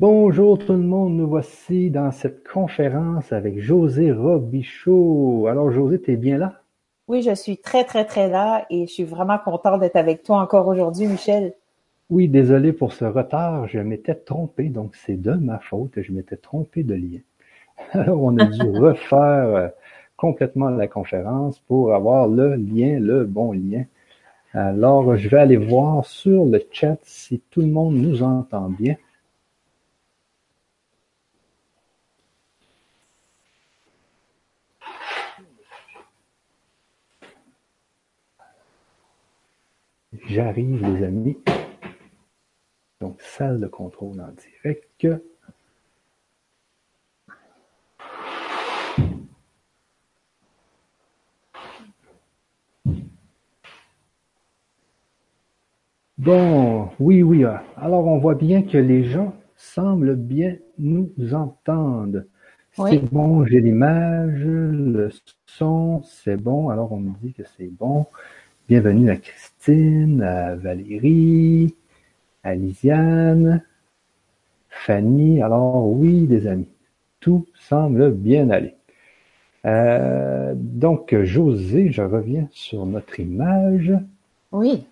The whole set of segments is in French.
Bonjour tout le monde, nous voici dans cette conférence avec José Robichaud. Alors José, t'es bien là? Oui, je suis très très très là et je suis vraiment contente d'être avec toi encore aujourd'hui, Michel. Oui, désolé pour ce retard, je m'étais trompé, donc c'est de ma faute, je m'étais trompé de lien. Alors on a dû refaire euh, complètement la conférence pour avoir le lien, le bon lien. Alors je vais aller voir sur le chat si tout le monde nous entend bien. J'arrive, les amis. Donc, salle de contrôle en direct. Bon, oui, oui. Ah. Alors, on voit bien que les gens semblent bien nous entendre. C'est bon, j'ai l'image, le son, c'est bon. Alors, on me dit que c'est bon. Bienvenue à Christine, à Valérie, à Lisiane, Fanny. Alors oui, les amis, tout semble bien aller. Euh, donc, José, je reviens sur notre image. Oui.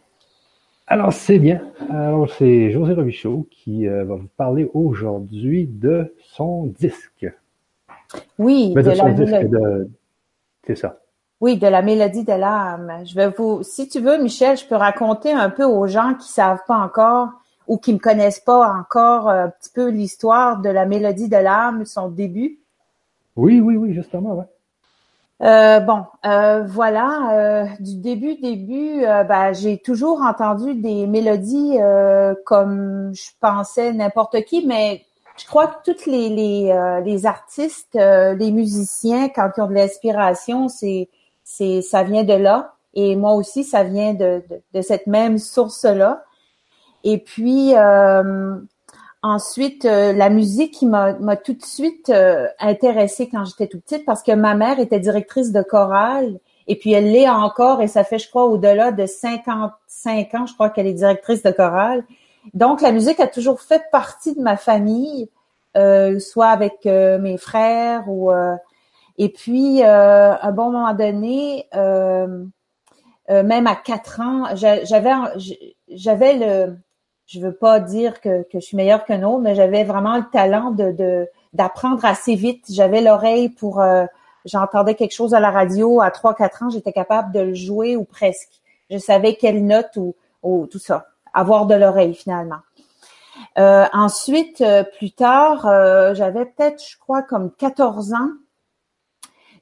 Alors, c'est bien. Alors, c'est José Robichaud qui euh, va vous parler aujourd'hui de son disque. Oui, de, son disque de... C'est ça. Oui, de la mélodie de l'âme. Je vais vous, si tu veux, Michel, je peux raconter un peu aux gens qui savent pas encore ou qui me connaissent pas encore euh, un petit peu l'histoire de la mélodie de l'âme, son début. Oui, oui, oui, justement, ouais. Euh, bon, euh, voilà, euh, du début, début, ben, j'ai toujours entendu des mélodies comme je pensais n'importe qui, mais je crois que tous les les, les artistes, les musiciens, quand ils ont de l'inspiration, c'est c'est ça vient de là. Et moi aussi, ça vient de, de, cette même source-là. Et puis euh, ensuite, euh, la musique qui m'a tout de suite euh, intéressée quand j'étais tout petite parce que ma mère était directrice de chorale et puis elle l'est encore et ça fait, je crois, au-delà de 55 ans, je crois qu'elle est directrice de chorale. Donc la musique a toujours fait partie de ma famille, soit avec mes frères ou et puis, euh, un bon moment donné, euh, euh, même à quatre ans, j'avais, j'avais le, je veux pas dire que, que je suis meilleure qu'un autre, mais j'avais vraiment le talent de, d'apprendre assez vite. J'avais l'oreille pour, j'entendais quelque chose à la radio à trois, quatre ans, j'étais capable de le jouer ou presque. Je savais quelle note ou, ou tout ça. Avoir de l'oreille finalement. ensuite, plus tard, j'avais peut-être, je crois, comme 14 ans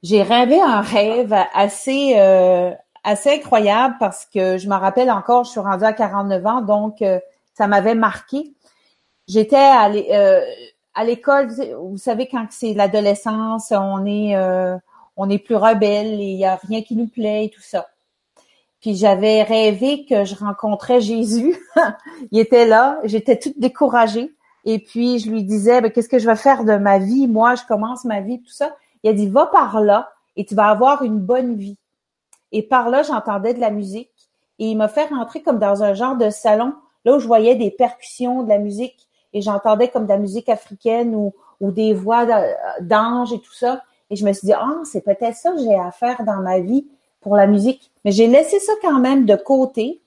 j'ai rêvé un rêve assez euh, assez incroyable parce que je me rappelle encore, je suis rendue à 49 ans, donc euh, ça m'avait marqué. J'étais à euh, l'école, vous savez quand c'est l'adolescence, on est on est plus rebelle et il y a rien qui nous plaît et tout ça. Puis j'avais rêvé que je rencontrais Jésus. il était là, j'étais toute découragée. Et puis je lui disais, ben, qu'est-ce que je vais faire de ma vie? Moi, je commence ma vie, tout ça. Il a dit, va par là et tu vas avoir une bonne vie. Et par là, j'entendais de la musique et il m'a fait rentrer comme dans un genre de salon, là où je voyais des percussions, de la musique et j'entendais comme de la musique africaine ou, des voix d'anges et tout ça. Et je me suis dit, ah, c'est peut-être ça que j'ai à faire dans ma vie pour la musique. Mais j'ai laissé ça quand même de côté.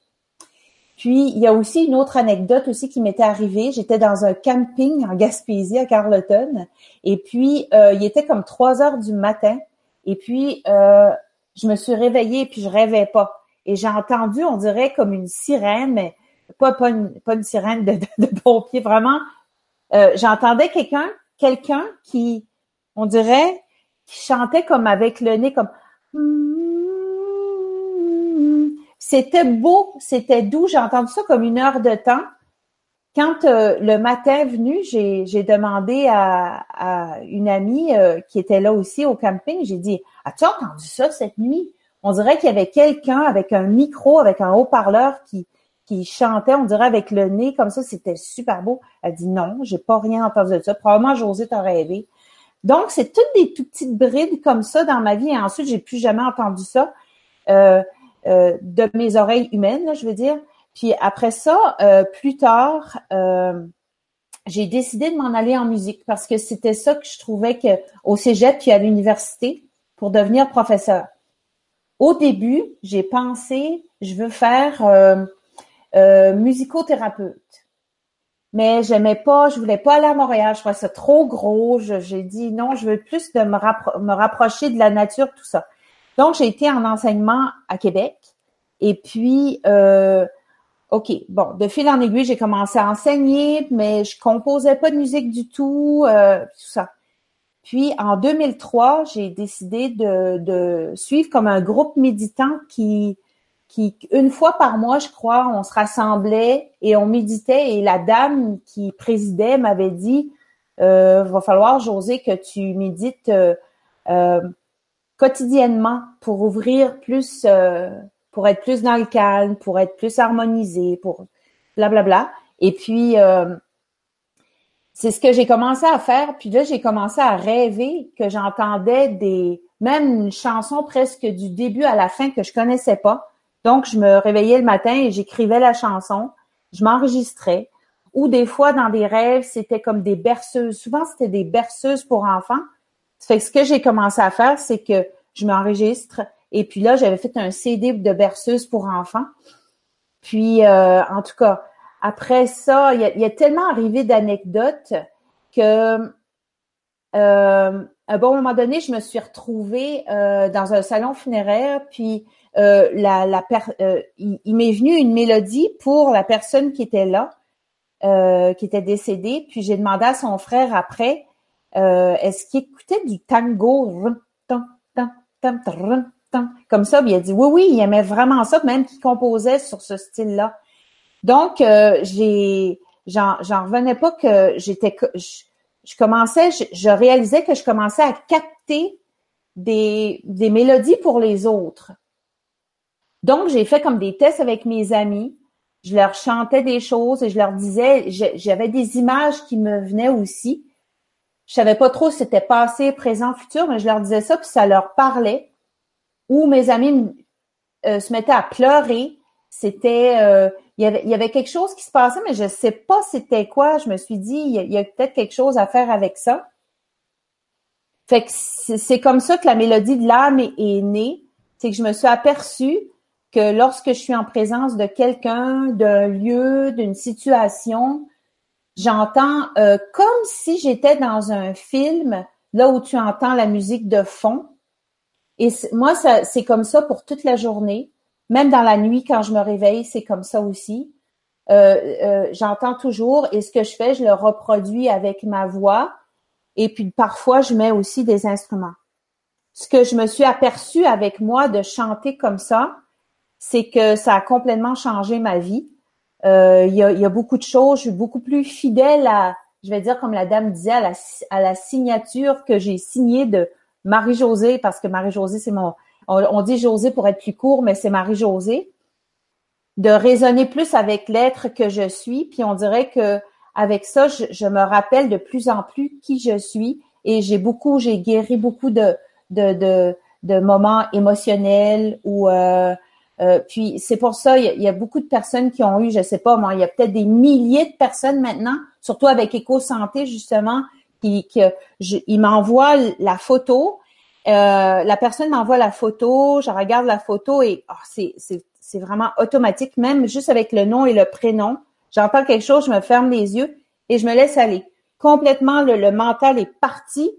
Puis, il y a aussi une autre anecdote aussi qui m'était arrivée. J'étais dans un camping en Gaspésie, à Carleton. Et puis, euh, il était comme trois heures du matin. Et puis, euh, je me suis réveillée puis je rêvais pas. Et j'ai entendu, on dirait comme une sirène, mais pas, une, sirène de, de, vraiment. Euh, j'entendais quelqu'un, quelqu'un qui, on dirait, qui chantait comme avec le nez, comme c'était beau, c'était doux. J'ai entendu ça comme une heure de temps. Quand euh, le matin venu, j'ai demandé à, une amie euh, qui était là aussi au camping, j'ai dit, as-tu entendu ça cette nuit? On dirait qu'il y avait quelqu'un avec un micro, avec un haut-parleur qui, qui chantait, on dirait avec le nez comme ça, c'était super beau. Elle dit non, j'ai pas rien entendu de ça. Probablement José t'a rêvé. Donc, c'est toutes des tout petites brides comme ça dans ma vie. Et ensuite, j'ai plus jamais entendu ça. Euh, euh, de mes oreilles humaines, je veux dire. Puis après ça, euh, plus tard, euh, j'ai décidé de m'en aller en musique parce que c'était ça que je trouvais que au cégep puis à l'université pour devenir professeur. Au début, j'ai pensé, je veux faire musicothérapeute. Mais j'aimais pas, je voulais pas aller à Montréal, je trouvais ça trop gros. J'ai dit non, je veux plus de me rapprocher de la nature, tout ça. Donc, j'ai été en enseignement à Québec. Et puis, euh, OK, bon, de fil en aiguille, j'ai commencé à enseigner, mais je composais pas de musique du tout, euh, tout ça. Puis en 2003, j'ai décidé de, de, suivre comme un groupe méditant qui, qui, une fois par mois, je crois, on se rassemblait et on méditait. Et la dame qui présidait m'avait dit, euh, va falloir, José, que tu médites euh, euh, quotidiennement pour ouvrir plus euh, pour être plus dans le calme, pour être plus harmonisé, pour blablabla. Bla, bla. Et puis, euh, c'est ce que j'ai commencé à faire. Puis là, j'ai commencé à rêver que j'entendais des, même une chanson presque du début à la fin que je connaissais pas. Donc, je me réveillais le matin et j'écrivais la chanson. Je m'enregistrais. Ou des fois, dans des rêves, c'était comme des berceuses. Souvent, c'était des berceuses pour enfants. Fait que ce que j'ai commencé à faire, c'est que je m'enregistre, et puis là, j'avais fait un CD de berceuse pour enfants. Puis, euh, en tout cas, après ça, il y a, tellement arrivé d'anecdotes que euh, à un bon moment donné, je me suis retrouvée euh, dans un salon funéraire, puis la, la il, il m'est venu une mélodie pour la personne qui était là, qui était décédée. Puis j'ai demandé à son frère après, est-ce qu'il écoutait du tango? comme ça. il a dit oui, oui, il aimait vraiment ça, même qu'il composait sur ce style-là. Donc, euh, j'ai, j'en, revenais pas que j'étais, je, commençais, je, réalisais que je commençais à capter des, des mélodies pour les autres. Donc, j'ai fait comme des tests avec mes amis. Je leur chantais des choses et je leur disais, j'avais des images qui me venaient aussi. Je savais pas trop si c'était passé, présent, futur, mais je leur disais ça, puis ça leur parlait où mes amis euh, se mettaient à pleurer. C'était, euh, il, y avait, quelque chose qui se passait, mais je sais pas c'était quoi. Je me suis dit, il y a, peut-être quelque chose à faire avec ça. Fait que c'est comme ça que la mélodie de l'âme est, née. C'est que je me suis aperçue que lorsque je suis en présence de quelqu'un, d'un lieu, d'une situation, j'entends euh, comme si j'étais dans un film, là où tu entends la musique de fond, et moi, c'est comme ça pour toute la journée. Même dans la nuit, quand je me réveille, c'est comme ça aussi. Euh, euh, j'entends toujours et ce que je fais, je le reproduis avec ma voix. Et puis parfois, je mets aussi des instruments. Ce que je me suis aperçu avec moi de chanter comme ça, c'est que ça a complètement changé ma vie. Euh, il y, a, y, a, beaucoup de choses. Je suis beaucoup plus fidèle à, je vais dire comme la dame disait, à la, à la signature que j'ai signée de Marie-Josée, parce que Marie-Josée, c'est mon, on, dit Josée pour être plus court, mais c'est Marie-Josée, de raisonner plus avec l'être que je suis, puis on dirait que avec ça, je, me rappelle de plus en plus qui je suis, et j'ai beaucoup, j'ai guéri beaucoup de, de, de, de moments émotionnels ou euh, euh, puis c'est pour ça, il y, a, beaucoup de personnes qui ont eu, je sais pas, moi, il y a peut-être des milliers de personnes maintenant, surtout avec Éco-Santé, justement, qui, il m'envoie la photo. Euh, la personne m'envoie la photo, je regarde la photo et oh, c'est, c'est, c'est vraiment automatique, même juste avec le nom et le prénom. J'entends quelque chose, je me ferme les yeux et je me laisse aller. Complètement, le, mental est parti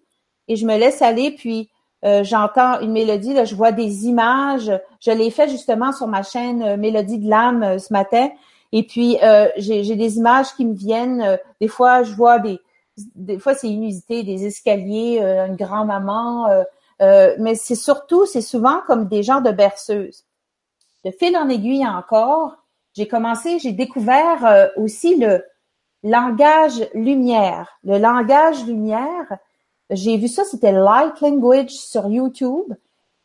et je me laisse aller. Puis euh, j'entends une mélodie, là, je vois des images. Je l'ai fait justement sur ma chaîne euh, Mélodie de l'âme ce matin. Et puis j'ai, j'ai des images qui me viennent. des fois, je vois des, des fois c'est inusité, des escaliers, euh, une grand-maman, euh, euh, mais c'est surtout, c'est souvent comme des genres de berceuses. De fil en aiguille encore, j'ai commencé, j'ai découvert aussi le langage lumière. Le langage lumière, j'ai vu ça, c'était Light Language sur YouTube.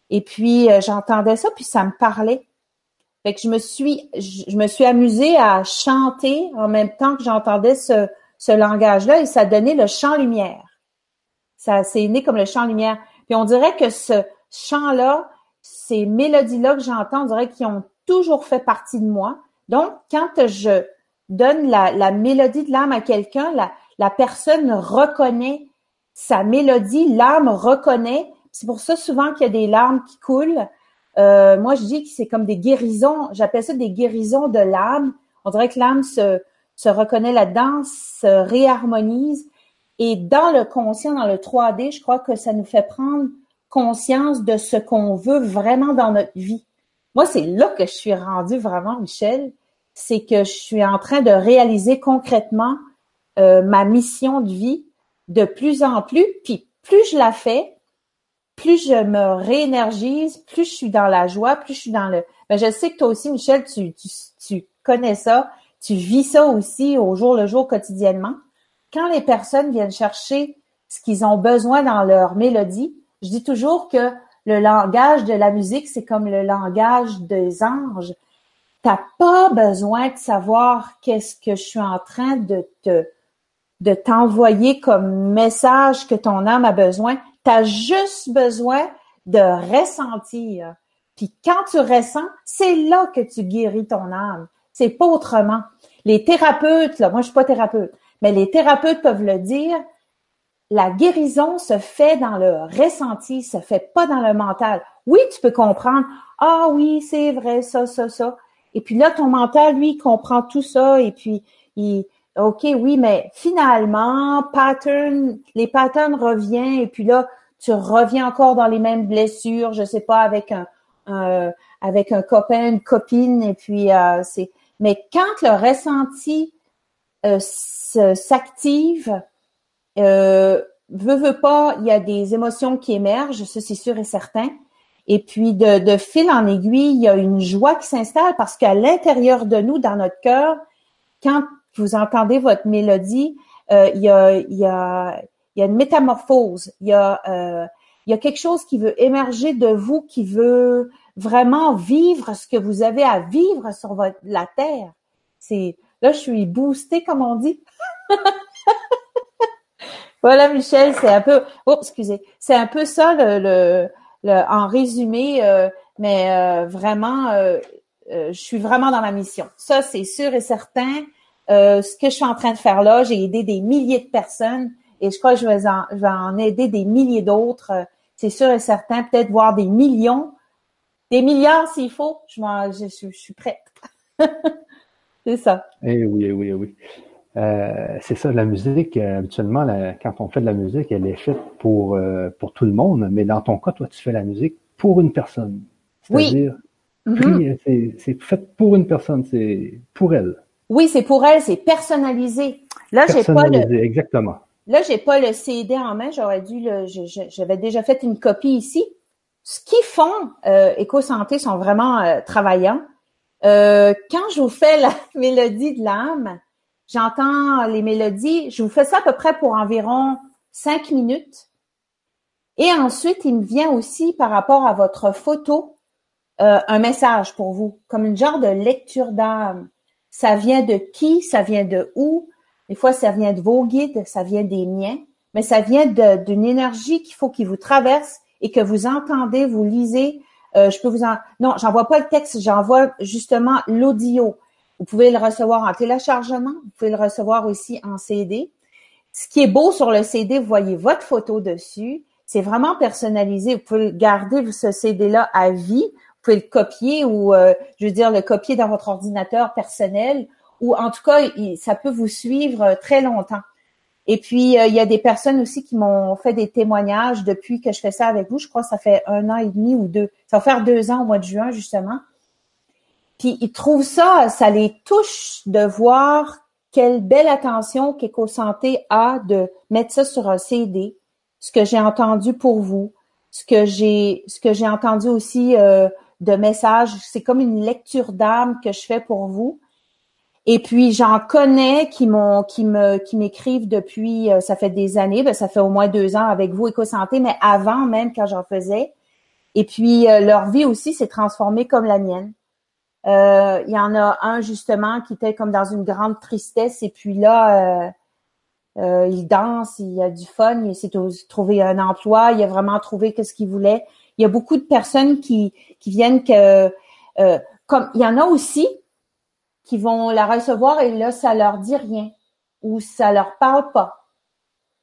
Et puis j'entendais ça, puis ça me parlait. Fait que je me suis, je me suis amusée à chanter en même temps que j'entendais ce, ce langage-là et ça donnait le champ lumière. Ça, c'est né comme le champ lumière. Puis on dirait que ce chant-là, ces mélodies-là que j'entends, on dirait qu'ils ont toujours fait partie de moi. Donc, quand je donne la, mélodie de l'âme à quelqu'un, la, la personne reconnaît sa mélodie, l'âme reconnaît. C'est pour ça souvent qu'il y a des larmes qui coulent. Euh, moi, je dis que c'est comme des guérisons. J'appelle ça des guérisons de l'âme. On dirait que l'âme se, se reconnaît là-dedans, se réharmonise. Et dans le conscient, dans le 3D, je crois que ça nous fait prendre conscience de ce qu'on veut vraiment dans notre vie. Moi, c'est là que je suis rendue vraiment, Michel. C'est que je suis en train de réaliser concrètement euh, ma mission de vie de plus en plus. Puis plus je la fais, plus je me réénergise, plus je suis dans la joie, plus je suis dans le. Ben, je sais que toi aussi, Michel, tu, tu, tu connais ça, tu vis ça aussi au jour le jour quotidiennement. Quand les personnes viennent chercher ce qu'ils ont besoin dans leur mélodie, je dis toujours que le langage de la musique, c'est comme le langage des anges. T'as pas besoin de savoir qu'est-ce que je suis en train de te de t'envoyer comme message que ton âme a besoin. Tu as juste besoin de ressentir. Puis quand tu ressens, c'est là que tu guéris ton âme. C'est pas autrement. Les thérapeutes, là, moi je suis pas thérapeute, mais les thérapeutes peuvent le dire, la guérison se fait dans le ressenti, se fait pas dans le mental. Oui, tu peux comprendre, ah oui, c'est vrai, ça, ça, ça. Et puis là, ton mental, lui, comprend tout ça et puis il, OK, oui, mais finalement, pattern, les patterns reviennent et puis là, tu reviens encore dans les mêmes blessures, je sais pas, avec un, avec un copain, une copine, et puis euh, c'est. Mais quand le ressenti euh, s'active, euh, veut, veut pas, il y a des émotions qui émergent, ça c'est sûr et certain. Et puis de, de fil en aiguille, il y a une joie qui s'installe parce qu'à l'intérieur de nous, dans notre cœur, quand vous entendez votre mélodie, euh, il, y a, y a, une métamorphose, il y a, euh, y a quelque chose qui veut émerger de vous, qui veut vraiment vivre ce que vous avez à vivre sur la terre. C'est là, je suis boostée, comme on dit. voilà, Michel, c'est un peu, oh, excusez, c'est un peu ça en résumé, euh, mais euh, vraiment, je suis vraiment dans ma mission. Ça, c'est sûr et certain. Euh, ce que je suis en train de faire là, j'ai aidé des milliers de personnes et je crois que je vais en, je vais en aider des milliers d'autres. Euh, c'est sûr et certain, peut-être voir des millions, des milliards s'il faut. Je, je, je, suis prête. c'est ça. Eh oui, eh oui, eh oui. Euh, c'est ça, la musique, euh, habituellement, quand on fait de la musique, elle est faite pour, pour tout le monde, mais dans ton cas, toi, tu fais la musique pour une personne. C'est-à-dire, oui. Mm-hmm. c'est fait pour une personne, c'est pour elle. Oui, c'est pour elle, c'est personnalisé. Là, j'ai pas le. Exactement. Là, j'ai pas le CD en main. J'aurais dû le. J'avais déjà fait une copie ici. Ce qu'ils font, euh, Éco-Santé sont vraiment euh, travaillants. Euh, quand je vous fais la mélodie de l'âme, j'entends les mélodies. Je vous fais ça à peu près pour environ cinq minutes. Et ensuite, il me vient aussi par rapport à votre photo euh, un message pour vous, comme une genre de lecture d'âme. Ça vient de qui? Ça vient de où? Des fois, ça vient de vos guides, ça vient des miens, mais ça vient d'une énergie qu'il faut qu'il vous traverse et que vous entendez, vous lisez. Euh, je peux vous en... Non, j'envoie pas le texte, j'envoie justement l'audio. Vous pouvez le recevoir en téléchargement, vous pouvez le recevoir aussi en CD. Ce qui est beau sur le CD, vous voyez votre photo dessus. C'est vraiment personnalisé. Vous pouvez garder ce CD-là à vie pouvez le copier ou, euh, je veux dire, le copier dans votre ordinateur personnel ou en tout cas, ça peut vous suivre euh, très longtemps. Et puis, euh, il y a des personnes aussi qui m'ont fait des témoignages depuis que je fais ça avec vous. Je crois que ça fait un an et demi ou deux. Ça va faire deux ans au mois de juin, justement. Puis, ils trouvent ça, ça les touche de voir quelle belle attention qu'Éco-Santé a de mettre ça sur un CD, ce que j'ai entendu pour vous, ce que j'ai, ce que j'ai entendu aussi euh, de messages. C'est comme une lecture d'âme que je fais pour vous. Et puis j'en connais qui m'ont, qui m'écrivent depuis, euh, ça fait des années, ben, ça fait au moins deux ans avec vous Éco-Santé, mais avant même quand j'en faisais. Et puis euh, leur vie aussi s'est transformée comme la mienne. Euh, il y en a un justement qui était comme dans une grande tristesse et puis là, il danse, il a du fun, il s'est trouvé un emploi, il a vraiment trouvé ce qu'il voulait il y a beaucoup de personnes qui, qui viennent que euh, comme il y en a aussi qui vont la recevoir et là ça leur dit rien ou ça leur parle pas.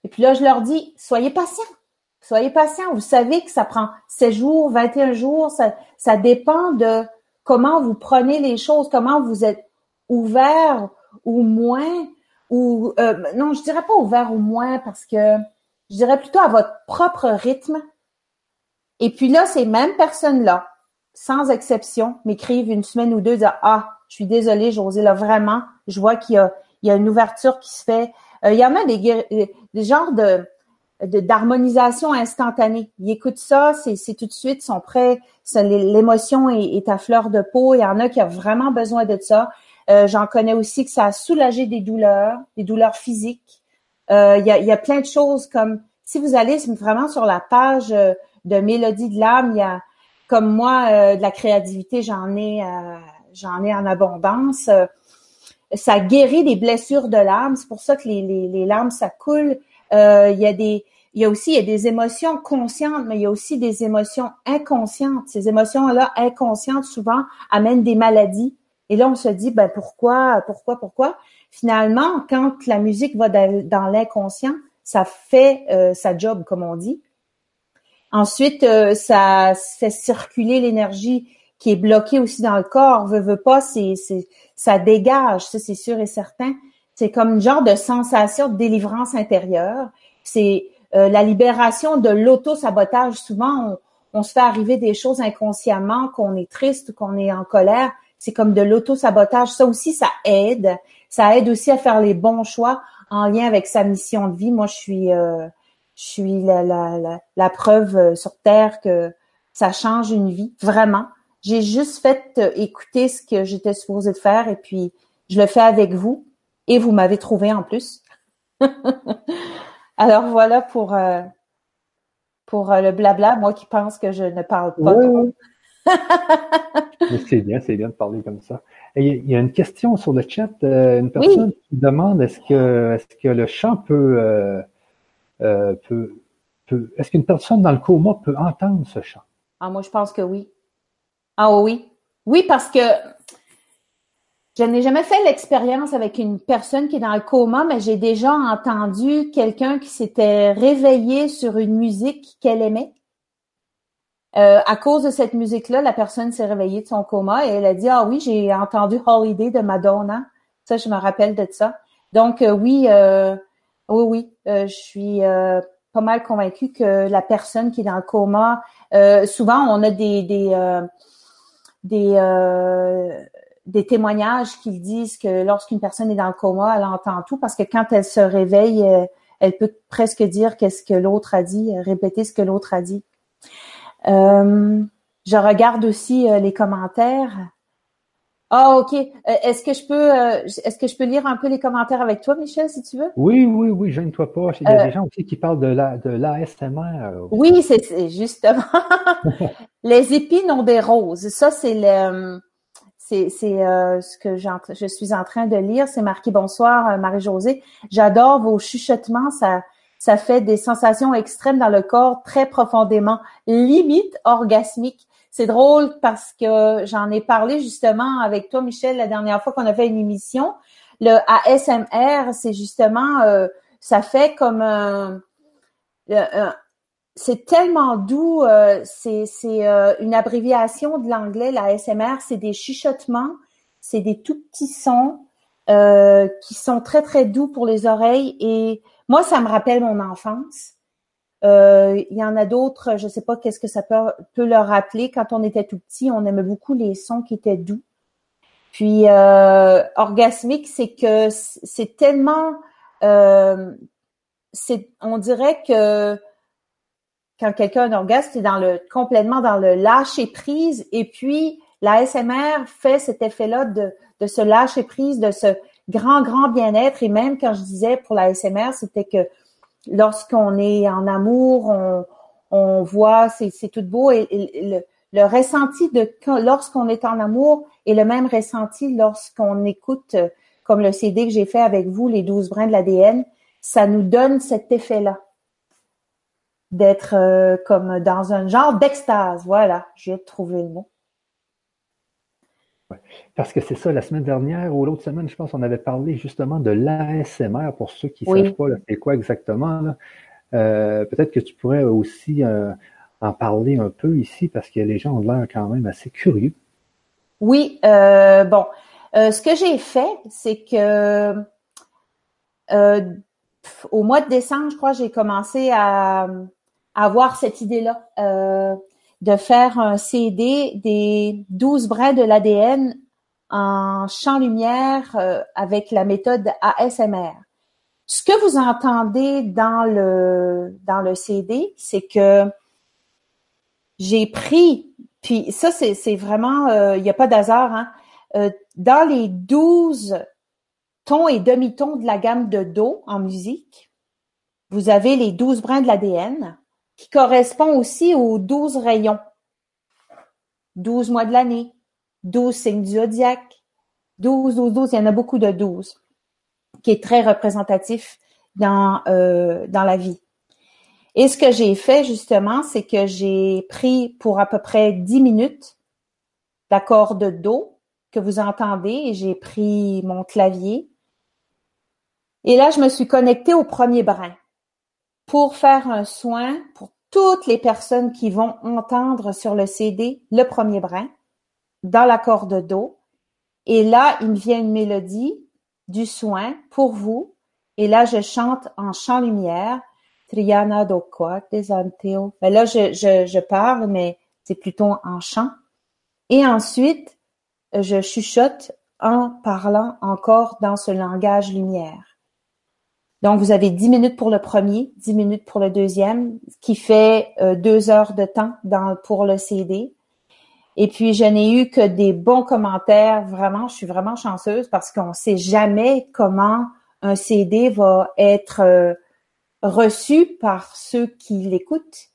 Et puis là, je leur dis, soyez patients. Soyez patients. Vous savez que ça prend 7 jours, 21 jours. Ça, ça dépend de comment vous prenez les choses, comment vous êtes ouvert ou moins, ou euh, non, je dirais pas ouvert ou moins parce que je dirais plutôt à votre propre rythme. Et puis là, ces mêmes personnes-là, sans exception, m'écrivent une semaine ou deux, disent ah, je suis désolée, José, là vraiment, je vois qu'il y a, il y a une ouverture qui se fait. Euh, il y en a des, des genres de d'harmonisation instantanée. Ils écoutent ça, c'est tout de suite, sont prêts, l'émotion est, est, à fleur de peau. Il y en a qui ont vraiment besoin de ça. Euh, J'en connais aussi que ça a soulagé des douleurs, des douleurs physiques. Euh, il, y a, il, y a, plein de choses comme si vous allez vraiment sur la page euh, de Mélodie de l'âme, il y a comme moi euh, de la créativité, j'en ai j'en ai en abondance. ça guérit des blessures de l'âme. C'est pour ça que les, les, les larmes ça coule. il y a des il y a aussi il y a des émotions conscientes, mais il y a aussi des émotions inconscientes. Ces émotions-là inconscientes souvent amènent des maladies. Et là, on se dit, ben pourquoi, pourquoi, pourquoi? Finalement, quand la musique va dans l'inconscient, ça fait euh, sa job, comme on dit. Ensuite, euh, ça fait circuler l'énergie qui est bloquée aussi dans le corps. Veut, veut pas, c'est, ça dégage, ça c'est sûr et certain. C'est comme une genre de sensation de délivrance intérieure. C'est euh, la libération de l'auto-sabotage. Souvent, on, on, se fait arriver des choses inconsciemment, qu'on est triste, qu'on est en colère. C'est comme de l'auto-sabotage. Ça aussi, ça aide. Ça aide aussi à faire les bons choix en lien avec sa mission de vie. Moi, je suis, euh, je suis la, la, la, preuve euh, sur Terre que ça change une vie, vraiment. J'ai juste fait écouter ce que j'étais supposée de faire et puis je le fais avec vous et vous m'avez trouvé en plus. Alors voilà pour, euh, pour euh, le blabla, moi qui pense que je ne parle pas. c'est bien, c'est bien de parler comme ça. il y a une question sur le chat, euh, une personne qui demande est-ce que est-ce que le chant peut, peut est-ce qu'une personne dans le coma peut entendre ce chant? Ah moi je pense que oui. Ah oui. Oui, parce que je n'ai jamais fait l'expérience avec une personne qui est dans le coma, mais j'ai déjà entendu quelqu'un qui s'était réveillé sur une musique qu'elle aimait. Euh, à cause de cette musique-là, la personne s'est réveillée de son coma et elle a dit ah oui j'ai entendu Holiday de Madonna. Ça je me rappelle de ça. Donc euh, oui euh, oui oui je suis pas mal convaincue que la personne qui est dans le coma souvent on a des des des des témoignages qui disent que lorsqu'une personne est dans le coma, elle entend tout parce que quand elle se réveille, euh, elle peut presque dire qu'est-ce que l'autre a dit, répéter ce que l'autre a dit. Euh, je regarde aussi euh, les commentaires. Ah, ok. Est-ce que je peux, est-ce que je peux lire un peu les commentaires avec toi, Michel, si tu veux? Oui, oui, oui. Gêne-toi pas. Il y a des gens aussi qui parlent de la, de l'ASMR. Oui, c'est justement. les épines ont des roses. Ça, c'est le c'est euh, ce que je suis en train de lire. C'est marqué Bonsoir, euh, Marie-Josée. J'adore vos chuchotements. Ça, ça fait des sensations extrêmes dans le corps, très profondément, limite orgasmique. C'est drôle parce que j'en ai parlé justement avec toi, Michel, la dernière fois qu'on a fait une émission. Le ASMR, c'est justement, euh, ça fait comme un, c'est tellement doux. Euh, c'est euh, une abréviation de l'anglais, la SMR. C'est des chuchotements, c'est des tout petits sons euh, qui sont très très doux pour les oreilles. Et moi, ça me rappelle mon enfance. Il y en a d'autres, je sais pas qu'est-ce que ça peut, leur rappeler. Quand on était tout petit, on aimait beaucoup les sons qui étaient doux. Puis orgasmique, c'est que c'est tellement, c'est, on dirait que quand quelqu'un a un orgasme, c'est dans le complètement dans le lâcher prise. Et puis la SMR fait cet effet-là de, de se lâcher prise, de ce grand grand bien-être. Et même quand je disais pour la SMR, c'était que lorsqu'on est en amour, on, on voit, c'est tout beau. Et, le, ressenti de lorsqu'on est en amour est le même ressenti lorsqu'on écoute, comme le CD que j'ai fait avec vous, les 12 brins de l'ADN. Ça nous donne cet effet-là d'être euh, comme dans un genre d'extase. Voilà, j'ai trouvé le mot. Parce que c'est ça, la semaine dernière ou l'autre semaine, je pense, on avait parlé justement de l'ASMR pour ceux qui ne savent pas c'est quoi exactement. Euh, peut-être que tu pourrais aussi euh, en parler un peu ici parce que les gens ont l'air quand même assez curieux. Oui, euh, bon, ce que j'ai fait, c'est que au mois de décembre, je crois, j'ai commencé à, à avoir cette idée-là de faire un CD des 12 brins de l'ADN en champ-lumière euh, avec la méthode ASMR. Ce que vous entendez dans le dans le CD, c'est que j'ai pris, puis ça c'est vraiment, euh, il n'y a pas d'hasard, hein, euh, dans les 12 tons et demi-tons de la gamme de Do en musique, vous avez les 12 brins de l'ADN qui correspond aussi aux douze rayons. Douze mois de l'année, douze signes du zodiaque, douze, douze, douze, il y en a beaucoup de douze, qui est très représentatif dans, euh, dans la vie. Et ce que j'ai fait justement, c'est que j'ai pris pour à peu près dix minutes l'accord de Do que vous entendez j'ai pris mon clavier. Et là, je me suis connectée au premier brin pour faire un soin pour toutes les personnes qui vont entendre sur le CD le premier brin dans l'accord de Do. Et là, il me vient une mélodie du soin pour vous. Et là, je chante en chant lumière. Triana do des anteo. Ben là, je, je, je parle, mais c'est plutôt en chant. Et ensuite, je chuchote en parlant encore dans ce langage lumière. Donc, vous avez 10 minutes pour le premier, 10 minutes pour le deuxième, qui fait euh, deux heures de temps pour le CD. Et puis, je n'ai eu que des bons commentaires. Vraiment, je suis vraiment chanceuse parce qu'on ne sait jamais comment un CD va être euh, reçu par ceux qui l'écoutent.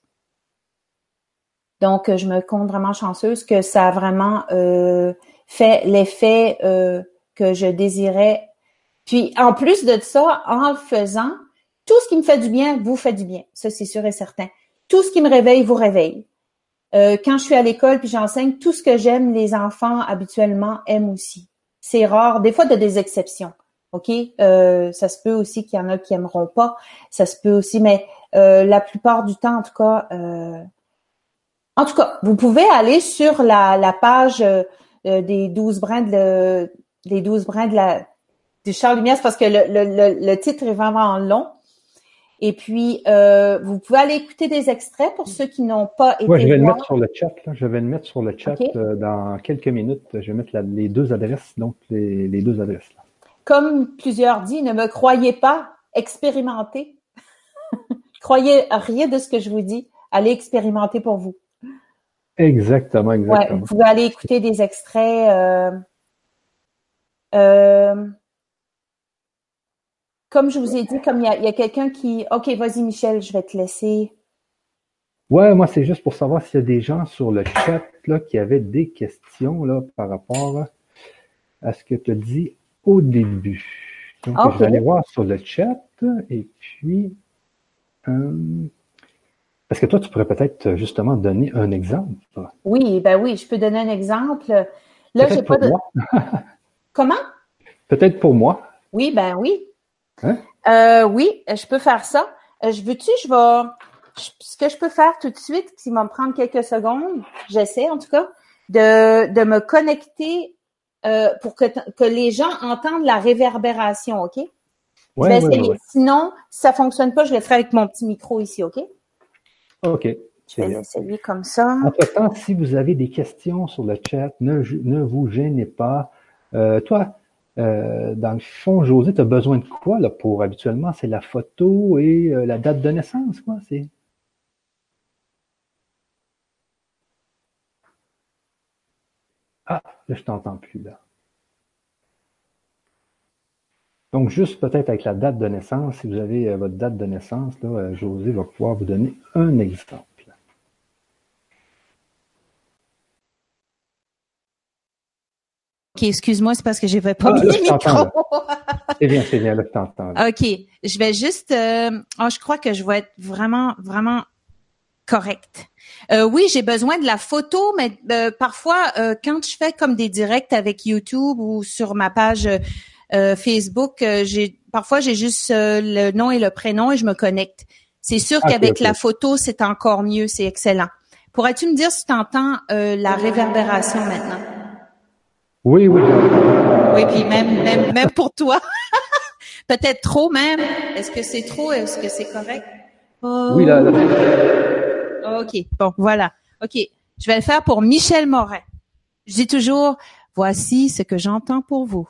Donc, je me compte vraiment chanceuse que ça a vraiment euh, fait l'effet que je désirais puis en plus de ça, en faisant, tout ce qui me fait du bien vous fait du bien. Ça, c'est sûr et certain. Tout ce qui me réveille vous réveille. Euh, quand je suis à l'école puis j'enseigne, tout ce que j'aime, les enfants habituellement aiment aussi. C'est rare, des fois de des exceptions. OK? Euh, ça se peut aussi qu'il y en a qui aimeront pas. Ça se peut aussi, mais euh, la plupart du temps, en tout cas, en tout cas, vous pouvez aller sur la, la page des 12 brins de des 12 brins de la du Charles Lumière, parce que le, titre est vraiment long. Et puis, euh, vous pouvez aller écouter des extraits pour ceux qui n'ont pas été. Oui, je vais le mettre sur le chat. Je vais le mettre sur le chat euh, dans quelques minutes. Je vais mettre les deux adresses, donc les, deux adresses. Comme plusieurs disent, ne me croyez pas, expérimentez. croyez rien de ce que je vous dis. Allez expérimenter pour vous. Exactement, exactement. vous pouvez aller écouter des extraits. Euh comme je vous ai dit, comme il y a, quelqu'un qui. OK, vas-y, Michel, je vais te laisser. Ouais, moi, c'est juste pour savoir s'il y a des gens sur le chat là, qui avaient des questions là, par rapport à ce que tu as dit au début. Donc, je vais aller voir sur le chat et puis. Euh, parce que toi, tu pourrais peut-être justement donner un exemple? Oui, ben oui, je peux donner un exemple. Là, j'ai pas de. Comment? Peut-être pour moi. Oui, ben oui. Hein? Euh, oui, je peux faire ça. Euh, je veux-tu, je vais. ce que je peux faire tout de suite, qui va me prendre quelques secondes, j'essaie en tout cas, de, de me connecter euh, pour que, que les gens entendent la réverbération, OK? je vais essayer. Sinon, si ça fonctionne pas, je le ferai avec mon petit micro ici, OK? OK. Je vais essayer comme ça. Entre-temps, si vous avez des questions sur le chat, ne, ne vous gênez pas. Euh, toi, euh, dans le fond, José, tu as besoin de quoi là, pour habituellement? C'est la photo et euh, la date de naissance, quoi? C'est? Ah, là, je t'entends plus là. Donc, juste peut-être avec la date de naissance, si vous avez euh, votre date de naissance, là, José va pouvoir vous donner un exemple. OK, excuse-moi, c'est parce que je vais pas ah, bien micro. c'est bien, c'est bien, là, je t'entends. OK, je vais juste... Euh, oh, je crois que je vais être vraiment, vraiment correct. Euh, oui, j'ai besoin de la photo, mais euh, parfois, euh, quand je fais comme des directs avec YouTube ou sur ma page Facebook, j'ai parfois j'ai juste le nom et le prénom et je me connecte. C'est sûr qu'avec la photo, c'est encore mieux, c'est excellent. Pourrais-tu me dire si tu entends la réverbération maintenant? Oui, oui. Oui, puis même, même, même pour toi. Peut-être trop même. Est-ce que c'est trop? Est-ce que c'est correct? Oui, là, là. OK. Bon, voilà. OK. Je vais le faire pour Michel Morin. Je dis toujours, voici ce que j'entends pour vous.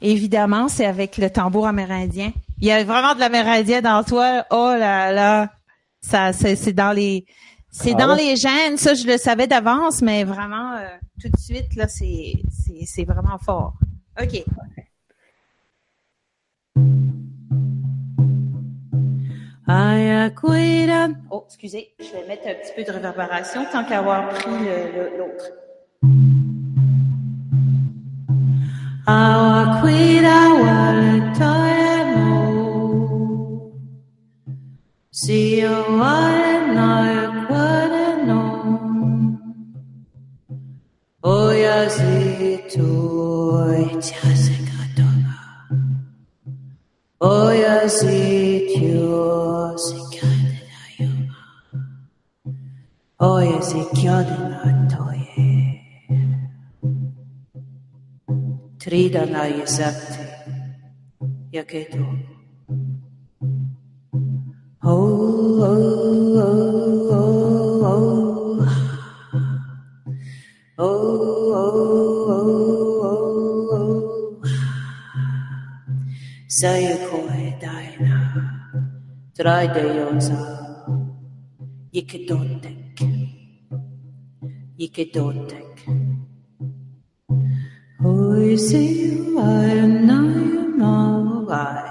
Évidemment, c'est avec le tambour amérindien. Il y a vraiment de l'amérindien dans toi. Oh là là. Ça, c'est dans les, c'est ah dans les gènes, ça je le savais d'avance, mais vraiment euh, tout de suite là, c'est c'est vraiment fort. Ok. Oh, excusez, je vais mettre un petit peu de réverbération tant qu'avoir pris l'autre. Szíjjainak varanom, olyazító, hogy császikatoga, olyazítjó, szikádena joga, olyazítjadena toje. Tridana jezepti, jaké dolgok. Oh, oh, oh. Oh, oh, oh, oh, oh. Sayakoi Daina, Tridayosa, Yikidotek, Yikidotek. Oi, see you, I am not, I, I,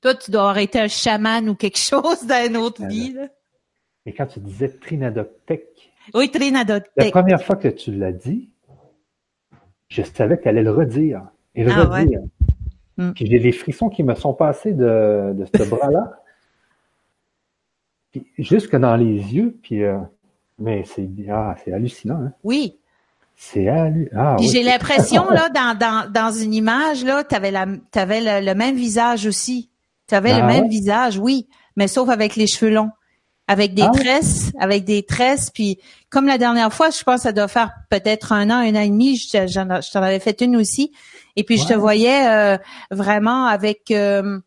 Toi, tu dois avoir été un chaman ou quelque chose dans une autre vie. Et quand tu disais Trinadotech. Oui, Trinadotech. La première fois que tu l'as dit, je savais que tu allais le redire. Et le ah, redire. Hmm. Puis j'ai des frissons qui me sont passés de, de ce bras-là. jusque dans les yeux. Puis, euh, mais c'est ah, hallucinant. Hein? Oui. C'est ah, J'ai l'impression là dans, dans, dans une image là, t'avais la t'avais le, le même visage aussi. T'avais avais le ah même visage, oui, mais sauf avec les cheveux longs, avec des ah tresses, avec des tresses. Puis comme la dernière fois, je pense que ça doit faire peut-être un an, un an et demi. Je, je, t'en avais fait une aussi. Et puis je te voyais euh, vraiment avec euh,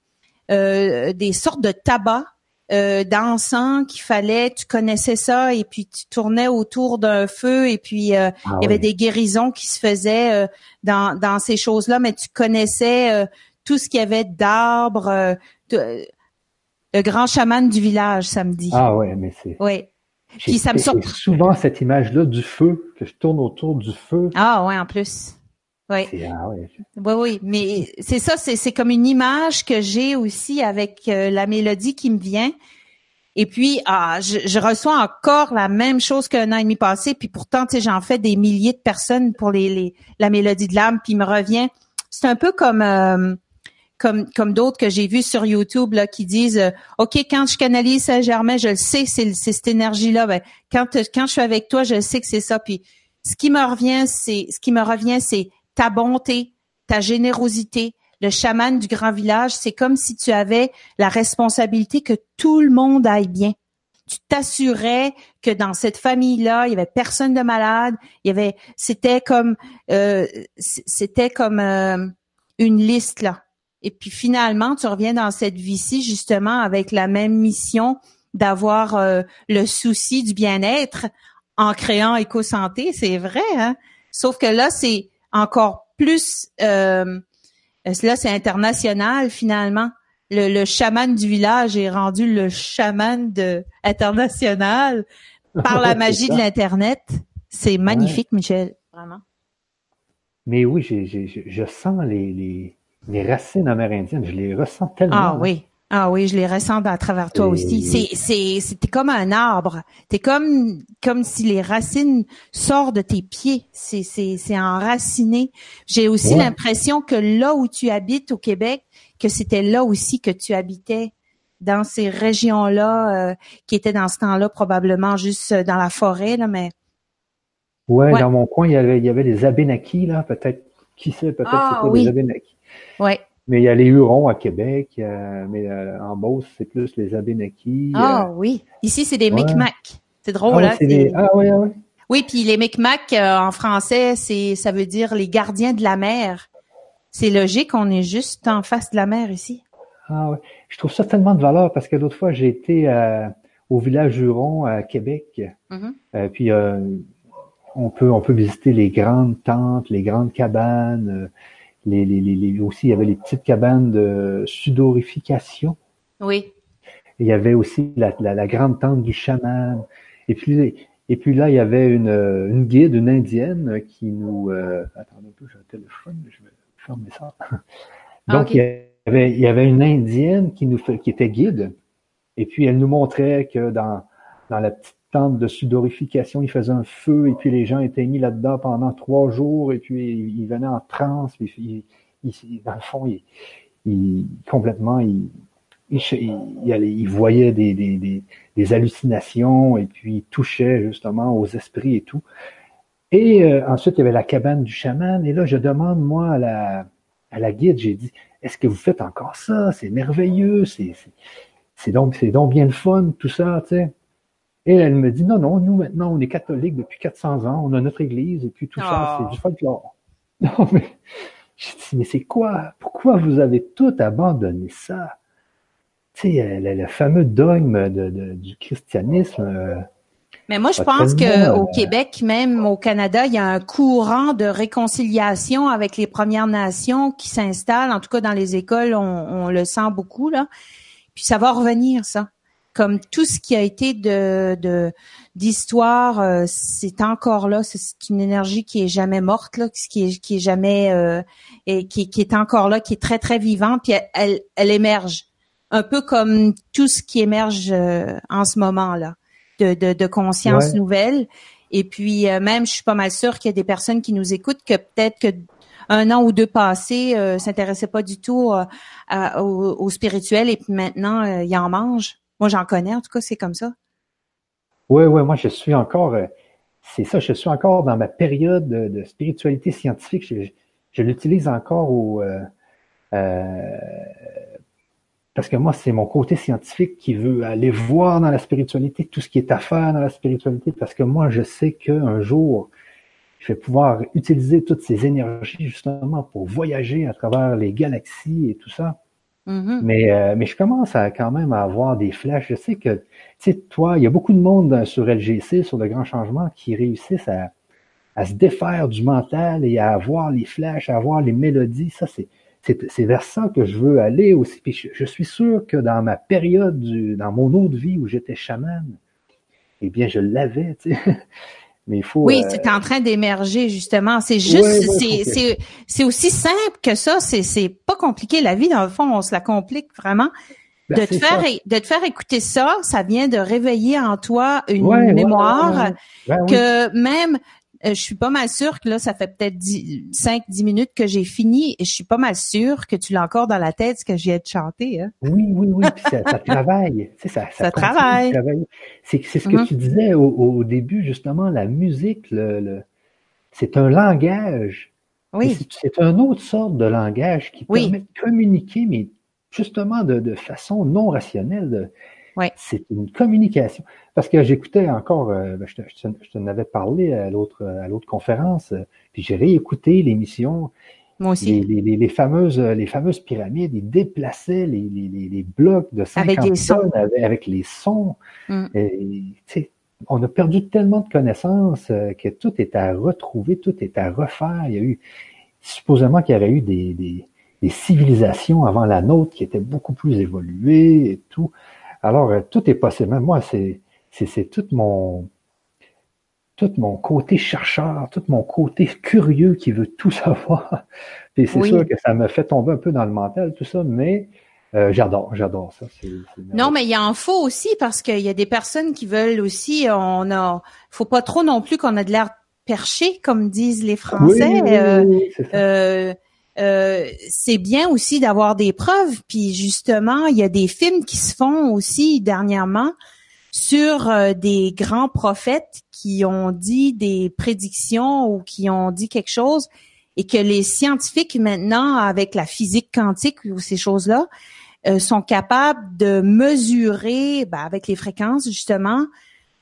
euh, des sortes de tabac euh, d'encens qu'il fallait, tu connaissais ça et puis tu tournais autour d'un feu et puis euh, ah il y avait des guérisons qui se faisaient euh, dans, dans ces choses-là, mais tu connaissais euh, tout ce qu'il y avait d'arbres, le grand chaman du village samedi. Ah ouais, mais c'est. Oui. Puis ça me souvent cette image-là du feu que je tourne autour du feu. Ah ouais, en plus. Oui. Ah oui, oui, mais c'est ça, c'est comme une image que j'ai aussi avec euh, la mélodie qui me vient. Et puis, ah, je, reçois encore la même chose qu'un an et demi passé. Puis pourtant, tu sais, j'en fais des milliers de personnes pour les, les la mélodie de l'âme. Puis il me revient. C'est un peu comme euh, comme comme d'autres que j'ai vus sur YouTube là qui disent, euh, ok, quand je canalise Saint-Germain, je le sais, c'est cette énergie-là. Ben, quand quand je suis avec toi, je sais que c'est ça. Puis ce qui me revient, c'est ce qui me revient, c'est ta bonté, ta générosité. Le chaman du grand village, c'est comme si tu avais la responsabilité que tout le monde aille bien. Tu t'assurais que dans cette famille-là, il y avait personne de malade. Il y avait, c'était comme, euh, c'était comme euh, une liste là. Et puis finalement, tu reviens dans cette vie-ci justement avec la même mission d'avoir euh, le souci du bien-être en créant éco-santé. C'est vrai, hein? Sauf que là, c'est encore plus, euh, là c'est international finalement? Le, chaman du village est rendu le chaman de international par la magie de l'internet. C'est magnifique, Michel, vraiment. mais oui, je sens les, les, racines amérindiennes, je les ressens tellement. Ah oui, ah oui, je les ressens à travers toi aussi. C'est, c'est, c'était comme un arbre. T'es comme, comme si les racines sortent de tes pieds. C'est, c'est, c'est enraciné. J'ai aussi l'impression que là où tu habites au Québec, que c'était là aussi que tu habitais dans ces régions-là, euh, qui étaient dans ce temps-là probablement juste dans la forêt, là, mais. Ouais, dans mon coin, il y avait, il y avait les Abénakis, là, peut-être, qui sait, peut-être ah, c'est oui. les Abénakis. Ouais. Mais il y a les Hurons à Québec, euh, mais euh, en Beauce, c'est plus les Abénakis. Ah euh, oui. Ici, c'est des Micmacs. C'est drôle, ah, hein? Ah oui, ah oui. Oui, puis les Micmacs, en français, c'est ça veut dire les gardiens de la mer. C'est logique, on est juste en face de la mer ici. Ah oui. Je trouve ça tellement de valeur parce que l'autre fois, j'ai été au village Huron à Québec. Mm-hmm. puis on peut on peut visiter les grandes tentes, les grandes cabanes les, les, les, aussi, il y avait les petites cabanes de sudorification. Oui. il y avait aussi la, la, grande tente du chaman. Et puis, et puis là, il y avait une, une guide, une indienne qui nous... Euh, attendez un peu, j'ai un téléphone, je vais fermer ça. Ah, Donc, il, y avait, il y avait une indienne qui nous qui était guide. Et puis, elle nous montrait que dans, dans la petite tente de sudorification, il faisait un feu et puis les gens étaient mis là-dedans pendant trois jours et puis ils venaient en transe. Puis il, dans le fond, il, complètement, il, voyait des, hallucinations et puis il touchait justement aux esprits et tout. Et euh, ensuite, il y avait la cabane du chaman. Et là, je demande, moi, à la, à la guide, j'ai dit, est-ce que vous faites encore ça? C'est merveilleux, c'est, donc, c'est donc bien le fun, tout ça, tu sais. Et elle me dit, non, non, nous maintenant, on est catholiques depuis 400 ans, on a notre église, et puis tout ça, c'est oh. du folklore. Non, mais je dis, mais c'est quoi? Pourquoi vous avez tout abandonné ça? Tu sais, le, fameux dogme de, du christianisme. Euh, mais moi, je pense qu'au euh, Québec, même au Canada, il y a un courant de réconciliation avec les Premières Nations qui s'installe. En tout cas, dans les écoles, on, on le sent beaucoup là. Puis ça va revenir, ça comme tout ce qui a été de d'histoire, euh, c'est encore là. C'est une énergie qui est jamais morte là, qui est qui est jamais euh, et qui, qui est encore là, qui est très très vivante. Puis elle elle, émerge un peu comme tout ce qui émerge euh, en ce moment là, de de, de conscience nouvelle. Et puis même, je suis pas mal sûre qu'il y a des personnes qui nous écoutent que peut-être que un an ou deux passés euh, s'intéressaient pas du tout au, au, spirituel et puis maintenant ils en mangent. Moi, j'en connais, en tout cas, c'est comme ça. Oui, oui, moi, je suis encore, euh, c'est ça, je suis encore dans ma période de, spiritualité scientifique. Je, l'utilise encore au, euh, euh, parce que moi, c'est mon côté scientifique qui veut aller voir dans la spiritualité tout ce qui est à faire dans la spiritualité, parce que moi, je sais qu'un jour, je vais pouvoir utiliser toutes ces énergies justement pour voyager à travers les galaxies et tout ça. Mm-hmm. Mais, euh, mais je commence à quand même à avoir des flashs. Je sais que, tu sais, toi, il y a beaucoup de monde sur LGC, sur le grand changement, qui réussissent à, se défaire du mental et à avoir les flashs, à avoir les mélodies. Ça, c'est, c'est, vers ça que je veux aller aussi. Puis je, suis sûr que dans ma période, dans mon autre vie où j'étais chaman, eh bien, je l'avais. Oui, euh, c'est en train d'émerger justement. C'est juste, c'est, c'est, aussi simple que ça. C'est, c'est pas compliqué. La vie, dans le fond, on se la complique vraiment. Ben, de te faire, de te faire écouter ça, ça vient de réveiller en toi une mémoire ben que même je suis pas mal sûre que là, ça fait peut-être 5-10 minutes que j'ai fini et je suis pas mal sûre que tu l'as encore dans la tête ce que j'ai de chanter. Hein? Oui, oui, oui. ça, travaille. ça, ça, ça travaille. C'est, c'est ce que mm-hmm. tu disais au, début, justement, la musique, le, c'est un langage. Oui. C'est, un autre sorte de langage qui permet de communiquer, mais justement de, de façon non rationnelle. C'est une communication. Parce que j'écoutais encore, euh, ben, je, te, je, t'en avais parlé à l'autre à l'autre conférence, euh, puis j'ai réécouté l'émission. Moi aussi. Les, les, les, fameuses les fameuses pyramides, ils déplaçaient les, les blocs de 50 avec tonnes avec, les sons. Mm. Et, on a perdu tellement de connaissances euh, que tout est à retrouver, tout est à refaire. Il y a eu supposément qu'il y avait eu des, des, des civilisations avant la nôtre qui étaient beaucoup plus évoluées et tout. Alors, euh, tout est possible. Moi, c'est, c'est, tout mon, tout mon côté chercheur, tout mon côté curieux qui veut tout savoir. Et c'est sûr que ça me fait tomber un peu dans le mental, tout ça, mais euh, j'adore, j'adore ça. non, mais il y en faut aussi parce qu'il y a des personnes qui veulent aussi, on a, faut pas trop non plus qu'on a de l'air perché, comme disent les Français. Euh, euh, c'est bien aussi d'avoir des preuves. Puis justement, il y a des films qui se font aussi dernièrement sur euh, des grands prophètes qui ont dit des prédictions ou qui ont dit quelque chose et que les scientifiques maintenant, avec la physique quantique ou ces choses-là, euh, sont capables de mesurer ben, avec les fréquences justement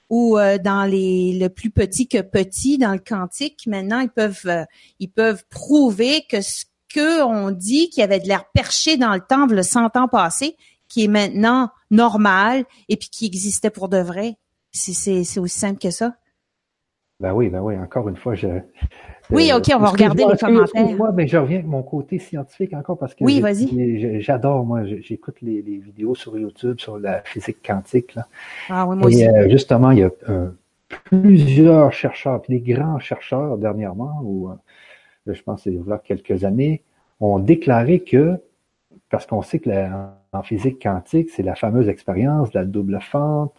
ou euh, dans les le plus petit que petit dans le quantique maintenant ils peuvent ils peuvent prouver que ce que on dit qui avait de l'air perché dans le temps le 100 ans passé qui est maintenant normal et puis qui existait pour de vrai. C'est aussi simple que ça. Ben oui, ben oui, encore une fois, je. Oui, OK, on va regarder les commentaires. Moi, mais je reviens avec mon côté scientifique encore parce que oui, vas-y. j'adore, moi, j'écoute les, vidéos sur YouTube sur la physique quantique. Là. Ah oui, moi aussi. Euh, justement, il y a euh, plusieurs chercheurs, des grands chercheurs dernièrement, ou euh, je pense c'est y a quelques années, ont déclaré que parce qu'on sait que en physique quantique, c'est la fameuse expérience de la double fente.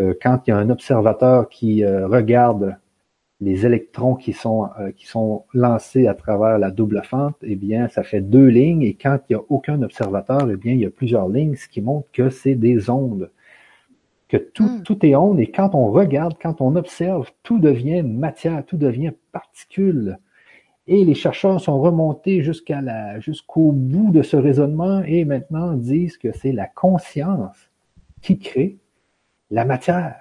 Euh, quand il y a un observateur qui euh, regarde les électrons qui sont euh, qui sont lancés à travers la double fente, eh bien, ça fait deux lignes. Et quand il n'y a aucun observateur, eh bien, il y a plusieurs lignes, ce qui montre que c'est des ondes, que tout, hmm. tout est onde. Et quand on regarde, quand on observe, tout devient matière, tout devient particule. Et les chercheurs sont remontés jusqu'à la, jusqu'au bout de ce raisonnement et maintenant disent que c'est la conscience qui crée la matière.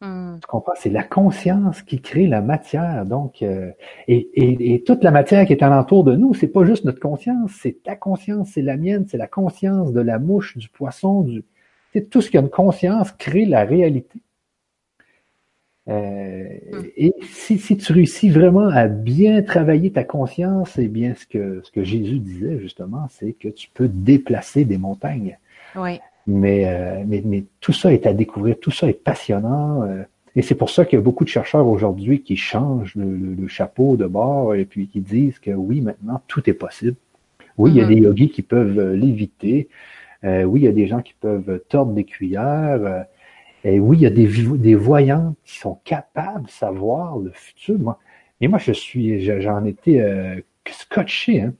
Hmm. Tu comprends? C'est la conscience qui crée la matière. Donc, euh, et, et, et, toute la matière qui est alentour de nous, c'est pas juste notre conscience, c'est ta conscience, c'est la mienne, c'est la conscience de la mouche, du poisson, du, c'est tout ce qui a une conscience crée la réalité. Euh, et si, si, tu réussis vraiment à bien travailler ta conscience, eh bien, ce que, ce que Jésus disait justement, c'est que tu peux déplacer des montagnes. Oui. Mais, euh, mais, mais, tout ça est à découvrir, tout ça est passionnant. Euh, et c'est pour ça qu'il y a beaucoup de chercheurs aujourd'hui qui changent le, chapeau de bord et puis qui disent que oui, maintenant, tout est possible. Oui, il y a mm-hmm. des yogis qui peuvent l'éviter. oui, il y a des gens qui peuvent tordre des cuillères. Et oui, il y a des, des voyants qui sont capables de savoir le futur. Moi, mais moi, je suis, j'en étais euh, scotché. Hein.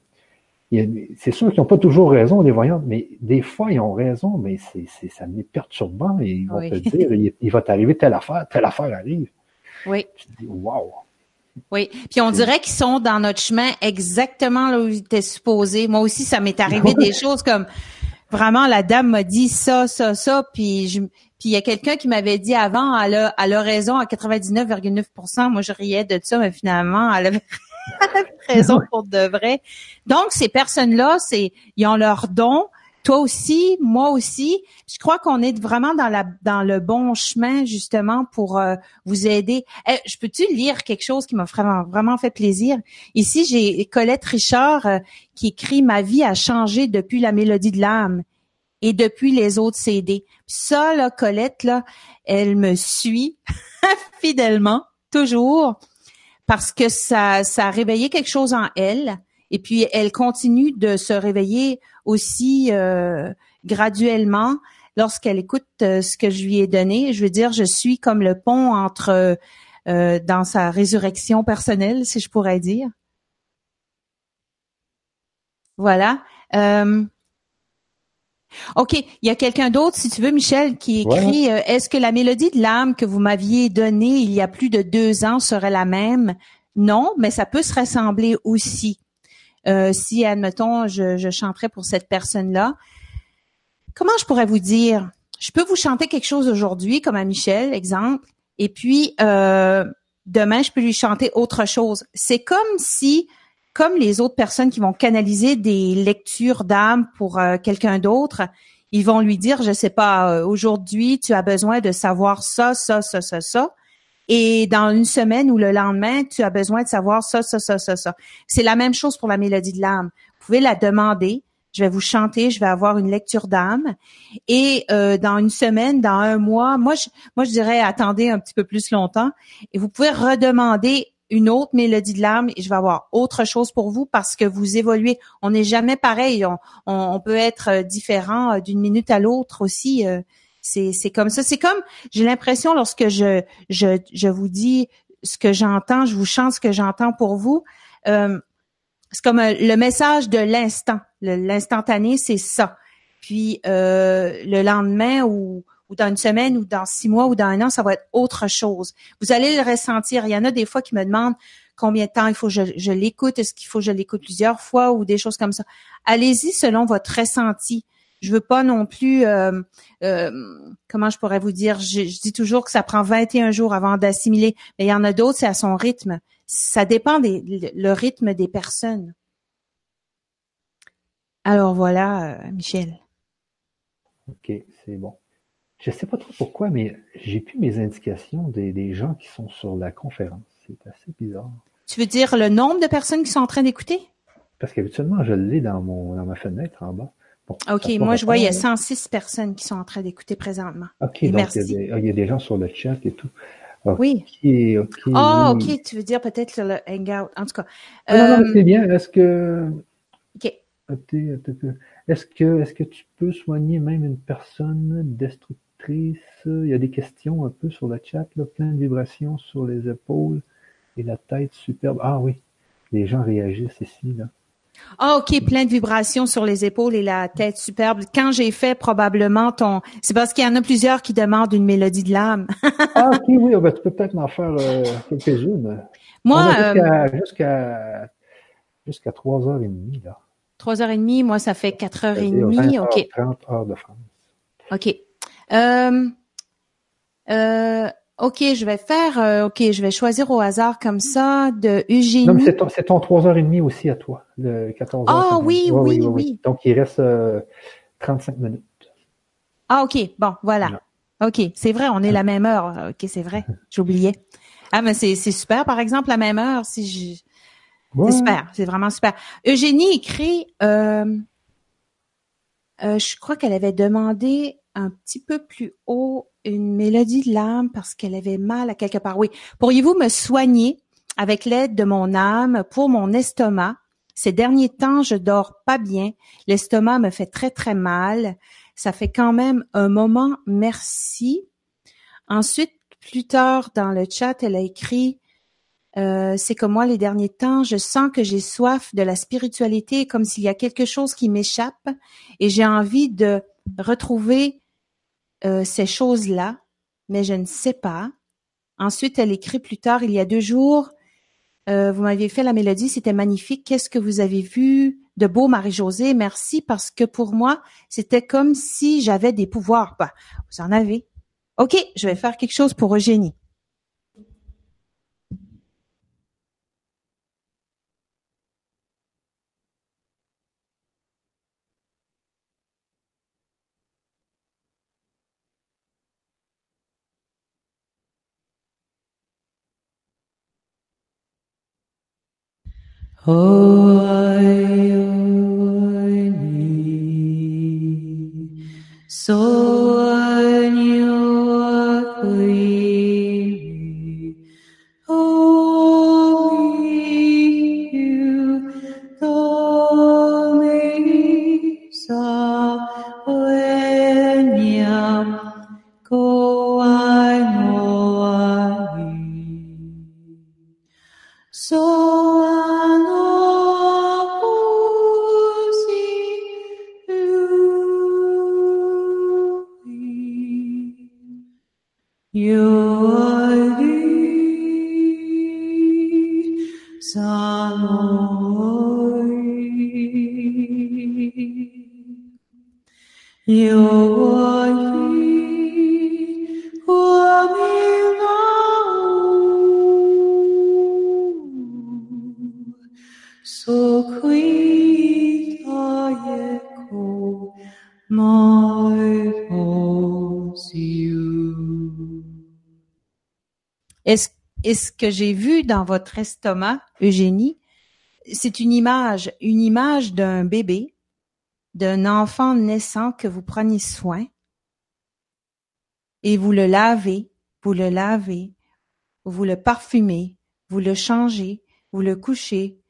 C'est sûr qu'ils n'ont pas toujours raison, les voyants, mais des fois, ils ont raison, mais c'est, ça m'est perturbant et ils vont te dire, il, va t'arriver telle affaire, telle affaire arrive. Oui. Je dis, wow. Oui, puis on dirait qu'ils sont dans notre chemin exactement là où ils étaient supposés. Moi aussi, ça m'est arrivé des choses comme vraiment la dame m'a dit ça, ça, ça, puis je, puis il y a quelqu'un qui m'avait dit avant, elle a, elle a raison à 99,9% Moi, je riais de ça, mais finalement, elle avait, raison pour de vrai. Donc, ces personnes-là, c'est, ils ont leur don. Toi aussi, moi aussi. Je crois qu'on est vraiment dans la dans le bon chemin justement pour euh, vous aider. Eh, je peux-tu lire quelque chose qui m'a vraiment vraiment fait plaisir? Ici, j'ai Colette Richard euh, qui écrit Ma vie a changé depuis la mélodie de l'âme et depuis les autres CD. Ça, là, Colette, là, elle me suit fidèlement, toujours, parce que ça, ça a réveillé quelque chose en elle. Et puis, elle continue de se réveiller aussi euh, graduellement lorsqu'elle écoute euh, ce que je lui ai donné. Je veux dire, je suis comme le pont entre euh, dans sa résurrection personnelle, si je pourrais dire. Voilà. OK. Il y a quelqu'un d'autre, si tu veux, Michel, qui écrit euh, Est-ce que la mélodie de l'âme que vous m'aviez donnée il y a plus de deux ans serait la même? Non, mais ça peut se ressembler aussi. Euh, si, admettons, je, je chanterais pour cette personne-là. Comment je pourrais vous dire? Je peux vous chanter quelque chose aujourd'hui, comme à Michel, exemple, et puis euh, demain, je peux lui chanter autre chose. C'est comme si comme les autres personnes qui vont canaliser des lectures d'âme pour euh, quelqu'un d'autre, ils vont lui dire, je sais pas, euh, aujourd'hui, tu as besoin de savoir ça, ça, ça, ça, ça. Et dans une semaine ou le lendemain, tu as besoin de savoir ça, ça, ça, ça, ça. C'est la même chose pour la mélodie de l'âme. Vous pouvez la demander. je vais vous chanter, je vais avoir une lecture d'âme. Et euh, dans une semaine, dans un mois, moi je, moi je dirais attendez un petit peu plus longtemps et vous pouvez redemander une autre mélodie de l'âme et je vais avoir autre chose pour vous parce que vous évoluez. On n'est jamais pareil. On, peut être différent d'une minute à l'autre aussi. C'est, c'est comme ça. C'est comme j'ai l'impression lorsque je, vous dis ce que j'entends, je vous chante ce que j'entends pour vous. Euh, c'est comme euh, le message de l'instant. L'instantané, c'est ça. Puis euh, le lendemain ou, ou dans une semaine ou dans six mois ou dans un an, ça va être autre chose. Vous allez le ressentir. Il y en a des fois qui me demandent combien de temps il faut que je, l'écoute, est-ce qu'il faut que je l'écoute plusieurs fois ou des choses comme ça. Allez-y selon votre ressenti. Je veux pas non plus, euh, euh, comment je pourrais vous dire, je, je, dis toujours que ça prend 21 jours avant d'assimiler, mais il y en a d'autres, c'est à son rythme. Ça dépend des, le rythme des personnes. Alors voilà, euh, Michel. Ok, c'est bon. Je sais pas trop pourquoi, mais j'ai plus mes indications des, des gens qui sont sur la conférence. C'est assez bizarre. Tu veux dire le nombre de personnes qui sont en train d'écouter? Parce qu'habituellement, je l'ai dans mon dans ma fenêtre en bas. OK, moi je vois, il y a 106 personnes qui sont en train d'écouter présentement. OK, donc merci. Il, y a des, il y, a des, gens sur le chat et tout. oui. OK. Ah, oh, OK, tu veux dire peut-être sur le Hangout. En tout cas. Ah, non, non, c'est bien. Est-ce que. OK. Est-ce que, est-ce que tu peux soigner même une personne Il y a des questions un peu sur le chat, là, plein de vibrations sur les épaules et la tête superbe. Ah oui, les gens réagissent ici, là. Ah, OK, plein de vibrations sur les épaules et la tête superbe. Quand j'ai fait probablement ton... C'est parce qu'il y en a plusieurs qui demandent une mélodie de l'âme. ah, OK, oui, ben, tu peux peut-être m'en faire euh, quelques-unes. Moi... Jusqu'à jusqu'à 3h30, là. 3h30, moi, ça fait 4h30. OK. 30 heures de France. OK. Euh, euh, OK, je vais faire, euh, OK, je vais choisir au hasard comme ça de Eugénie. Non, mais c'est ton, c'est ton 3h30 aussi à toi, le 14h. Ah oui, oui, oui, oui, Donc, il reste 35 minutes. Ah, OK, bon, voilà. OK, c'est vrai, on est la même heure. OK, c'est vrai, j'oubliais. Ah, mais c'est, c'est super, par exemple, la même heure, si je... C'est super, c'est vraiment super. Eugénie écrit, euh, euh, je crois qu'elle avait demandé un petit peu plus haut une mélodie de l'âme parce qu'elle avait mal à quelque part. Oui. Pourriez-vous me soigner avec l'aide de mon âme pour mon estomac? Ces derniers temps, je dors pas bien. L'estomac me fait très, très mal. Ça fait quand même un moment. Merci. Ensuite, plus tard dans le chat, elle a écrit euh, c'est comme moi les derniers temps, je sens que j'ai soif de la spiritualité, comme s'il y a quelque chose qui m'échappe et j'ai envie de retrouver ces choses-là, mais je ne sais pas. Ensuite, elle écrit plus tard, il y a deux jours, euh, vous m'aviez fait la mélodie, c'était magnifique. Qu'est-ce que vous avez vu de beau, Marie-Josée? Merci, parce que pour moi, c'était comme si j'avais des pouvoirs. Bah, vous en avez. OK, je vais faire quelque chose pour Eugénie. Oh, Et ce que j'ai vu dans votre estomac, Eugénie, c'est une image, une image d'un bébé, d'un enfant naissant que vous preniez soin et vous le lavez, vous le lavez, vous le parfumez, vous le changez, vous le couchez.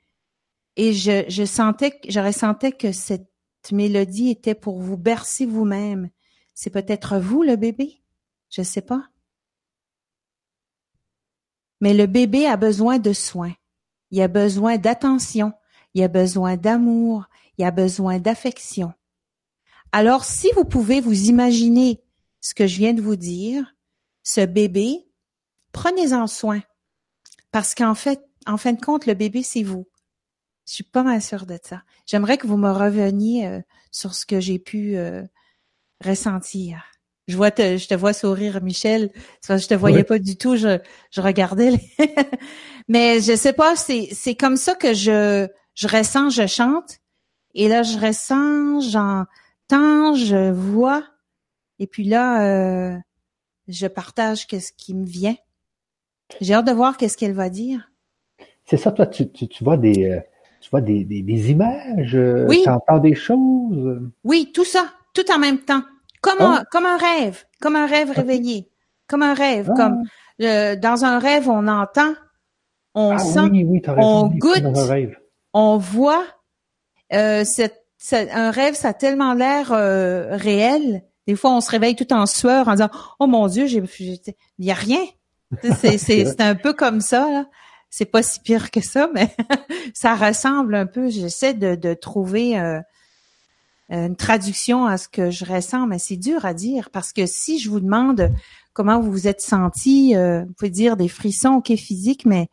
Et je, je sentais, je ressentais que cette mélodie était pour vous bercer vous-même. C'est peut-être vous le bébé, je sais pas. Mais le bébé a besoin de soins. Il a besoin d'attention. Il a besoin d'amour. Il a besoin d'affection. Alors, si vous pouvez vous imaginer ce que je viens de vous dire, ce bébé, prenez-en soin. Parce qu'en fait, en fin de compte, le bébé, c'est vous. Je suis pas mal sûre de ça. J'aimerais que vous me reveniez euh, sur ce que j'ai pu euh, ressentir. Je vois, te, je te vois sourire, Michel. Je te voyais pas du tout. Je, je regardais. Mais je sais pas. C'est, c'est comme ça que je, je ressens, je chante. Et là, je ressens, j'entends, je vois. Et puis là, euh, je partage qu'est-ce qui me vient. J'ai hâte de voir qu'est-ce qu'elle va dire. C'est ça, toi, tu, tu, tu vois des, euh, tu vois des, des, des images, euh, oui. tu entends des choses? Oui, tout ça, tout en même temps. Comme, un, oh. comme un rêve, comme un rêve réveillé, comme un rêve, ah. comme euh, dans un rêve, on entend, on ah, sent, oui, oui, on goûte, on voit. Euh, un rêve, ça a tellement l'air euh, réel. Des fois, on se réveille tout en sueur en disant "Oh mon Dieu, j'ai, il y a rien." C'est, c'est, un peu comme ça. Là. C'est pas si pire que ça, mais ça ressemble un peu. J'essaie de, de trouver euh, une traduction à ce que je ressens, mais c'est dur à dire parce que si je vous demande comment vous vous êtes senti, euh, vous pouvez dire des frissons, ok, physiques, mais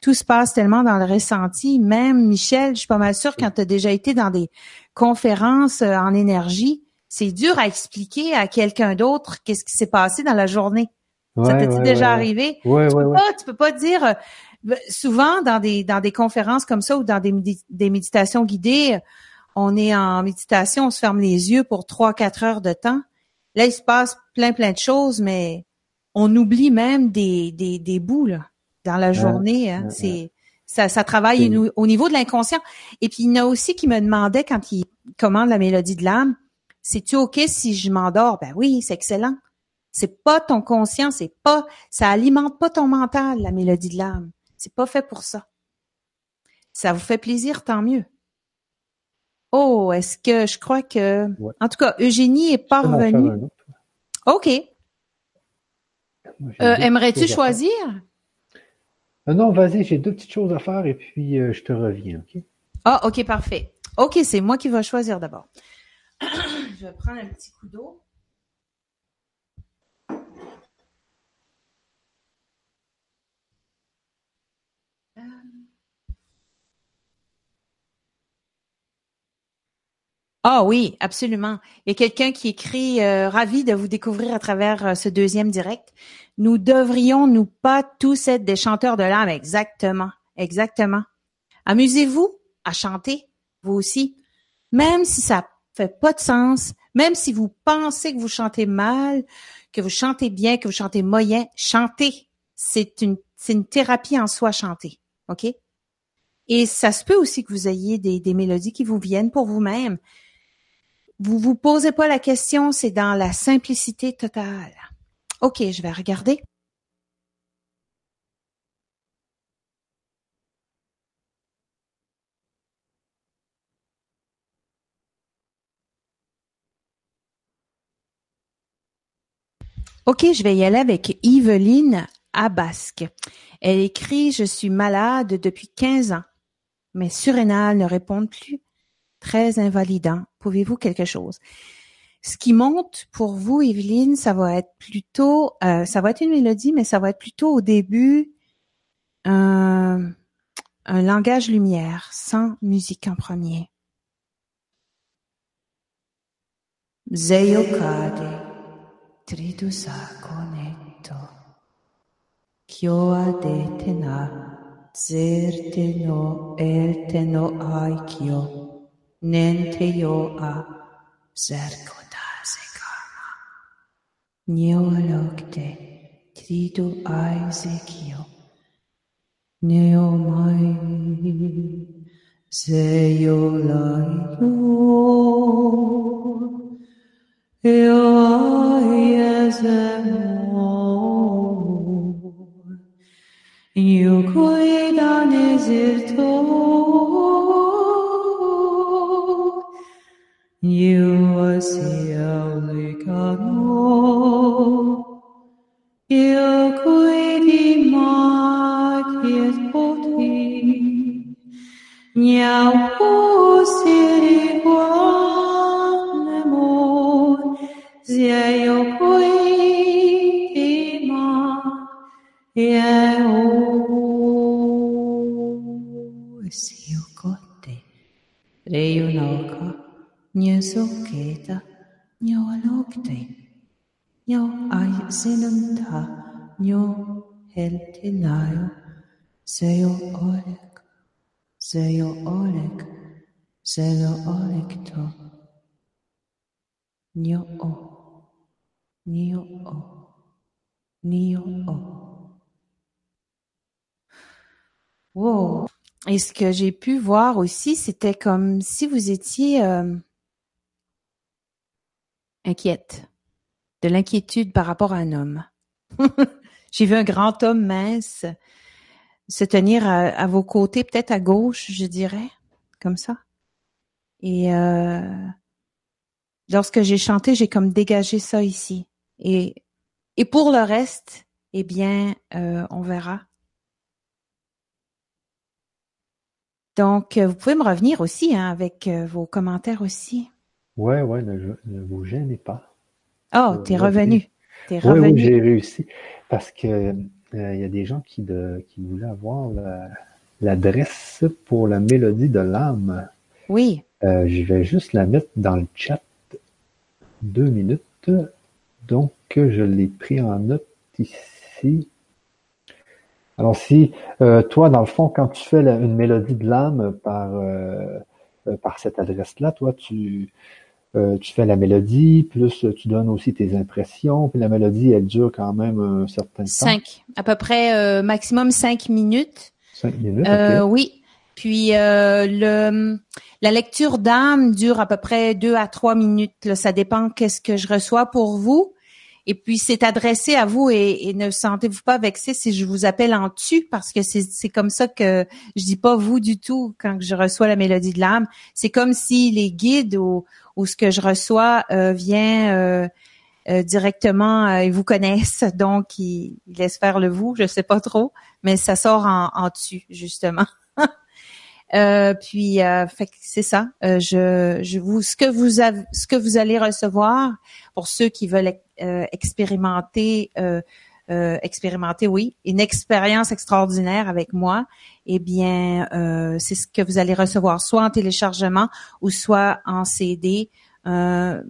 tout se passe tellement dans le ressenti. Même Michel, je suis pas mal sûre quand tu as déjà été dans des conférences euh, en énergie, c'est dur à expliquer à quelqu'un d'autre qu'est-ce qui s'est passé dans la journée. ça t'est déjà arrivé? Ouais, tu, peux pas, tu peux pas dire euh, souvent dans des dans des conférences comme ça ou dans des, des méditations guidées, on est en méditation, on se ferme les yeux pour trois, quatre heures de temps. Là, il se passe plein, plein de choses, mais on oublie même des, des, des bouts là, dans la journée. Hein. C'est ça, ça travaille au niveau de l'inconscient. Et puis il y en a aussi qui me demandait quand il commande la mélodie de l'âme, c'est-tu ok si je m'endors? Ben oui, c'est excellent. C'est pas ton conscient, c'est pas, ça alimente pas ton mental la mélodie de l'âme. C'est pas fait pour ça. Ça vous fait plaisir, tant mieux. Oh, est-ce que je crois que, en tout cas, Eugénie est parvenue. Ok. Euh, aimerais-tu choisir? Euh, non, vas-y, j'ai deux petites choses à faire et puis euh, je te reviens, ok? Ah, ok, parfait. Ok, c'est moi qui vais choisir d'abord. je vais prendre un petit coup d'eau. Ah oui, absolument. Il y a quelqu'un qui écrit euh, ravi de vous découvrir à travers euh, ce deuxième direct. Nous devrions nous pas tous être des chanteurs de l'âme, exactement, exactement. Amusez-vous à chanter, vous aussi, même si ça fait pas de sens, même si vous pensez que vous chantez mal, que vous chantez bien, que vous chantez moyen, chantez. C'est une c'est une thérapie en soi chanter, ok? Et ça se peut aussi que vous ayez des, des mélodies qui vous viennent pour vous-même vous vous posez pas la question, c'est dans la simplicité totale. OK, je vais regarder. OK, je vais y aller avec Yveline Abasque. Elle écrit Je suis malade depuis 15 ans. Mes surrénales ne répondent plus très invalidant. Pouvez-vous quelque chose? Ce qui monte pour vous, Evelyne, ça va être plutôt, euh, ça va être une mélodie, mais ça va être plutôt au début un, langage lumière, sans musique en premier. Zeokade tridusa konetto kyoa Nenteyo a zerkodase karma. Nyolokte tridu aisekio. Neo mai seyo layo. Eo aiesemo. Io cuida nesirto. yêu siêu lời ca ngô. Yêu quý đi mà thiệt vô thi nhau cô siêu đi quá nemo dạy de tena zerte no elte no aikyo nente yo a zerkoda zekama. Neolokte tridu aizekio. Neomai zeyo layo. Wow. Et ce que j'ai pu voir aussi, c'était comme si vous étiez euh, inquiète, de l'inquiétude par rapport à un homme. j'ai vu un grand homme mince se tenir à, vos côtés, peut-être à gauche, je dirais, comme ça. Et euh, lorsque j'ai chanté, j'ai comme dégagé ça ici. Et, et pour le reste, eh bien, euh, on verra. Donc, vous pouvez me revenir aussi hein, avec euh, vos commentaires aussi. Ouais, ouais, ne, vous gênez pas. Oh, t'es revenu. Es revenu. Oui, j'ai réussi. Parce que il y a des gens qui, de, qui voulaient avoir l'adresse pour la mélodie de l'âme. Oui. je vais juste la mettre dans le chat deux minutes. Donc, je l'ai pris en note ici. Alors si euh, toi, dans le fond, quand tu fais une mélodie de l'âme par, euh, euh, par cette adresse-là, toi, tu, tu fais la mélodie, plus tu donnes aussi tes impressions, puis la mélodie, elle dure quand même un certain temps. Cinq, à peu près maximum cinq minutes. Cinq minutes, Oui. Puis le la lecture d'âme dure à peu près deux à trois minutes. ça dépend qu'est-ce que je reçois pour vous. Et puis c'est adressé à vous et, ne sentez-vous pas vexé si je vous appelle en tu parce que c'est comme ça que je dis pas vous du tout quand je reçois la mélodie de l'âme. C'est comme si les guides ou, ou ce que je reçois euh, vient euh, euh, directement, ils vous connaissent donc ils, laissent faire le vous, je sais pas trop, mais ça sort en, en tu justement. Euh, puis, euh, c'est ça. Euh, je, je vous, ce que vous avez, ce que vous allez recevoir pour ceux qui veulent expérimenter, expérimenter, oui, une expérience extraordinaire avec moi. Eh bien, c'est ce que vous allez recevoir, soit en téléchargement ou soit en CD. un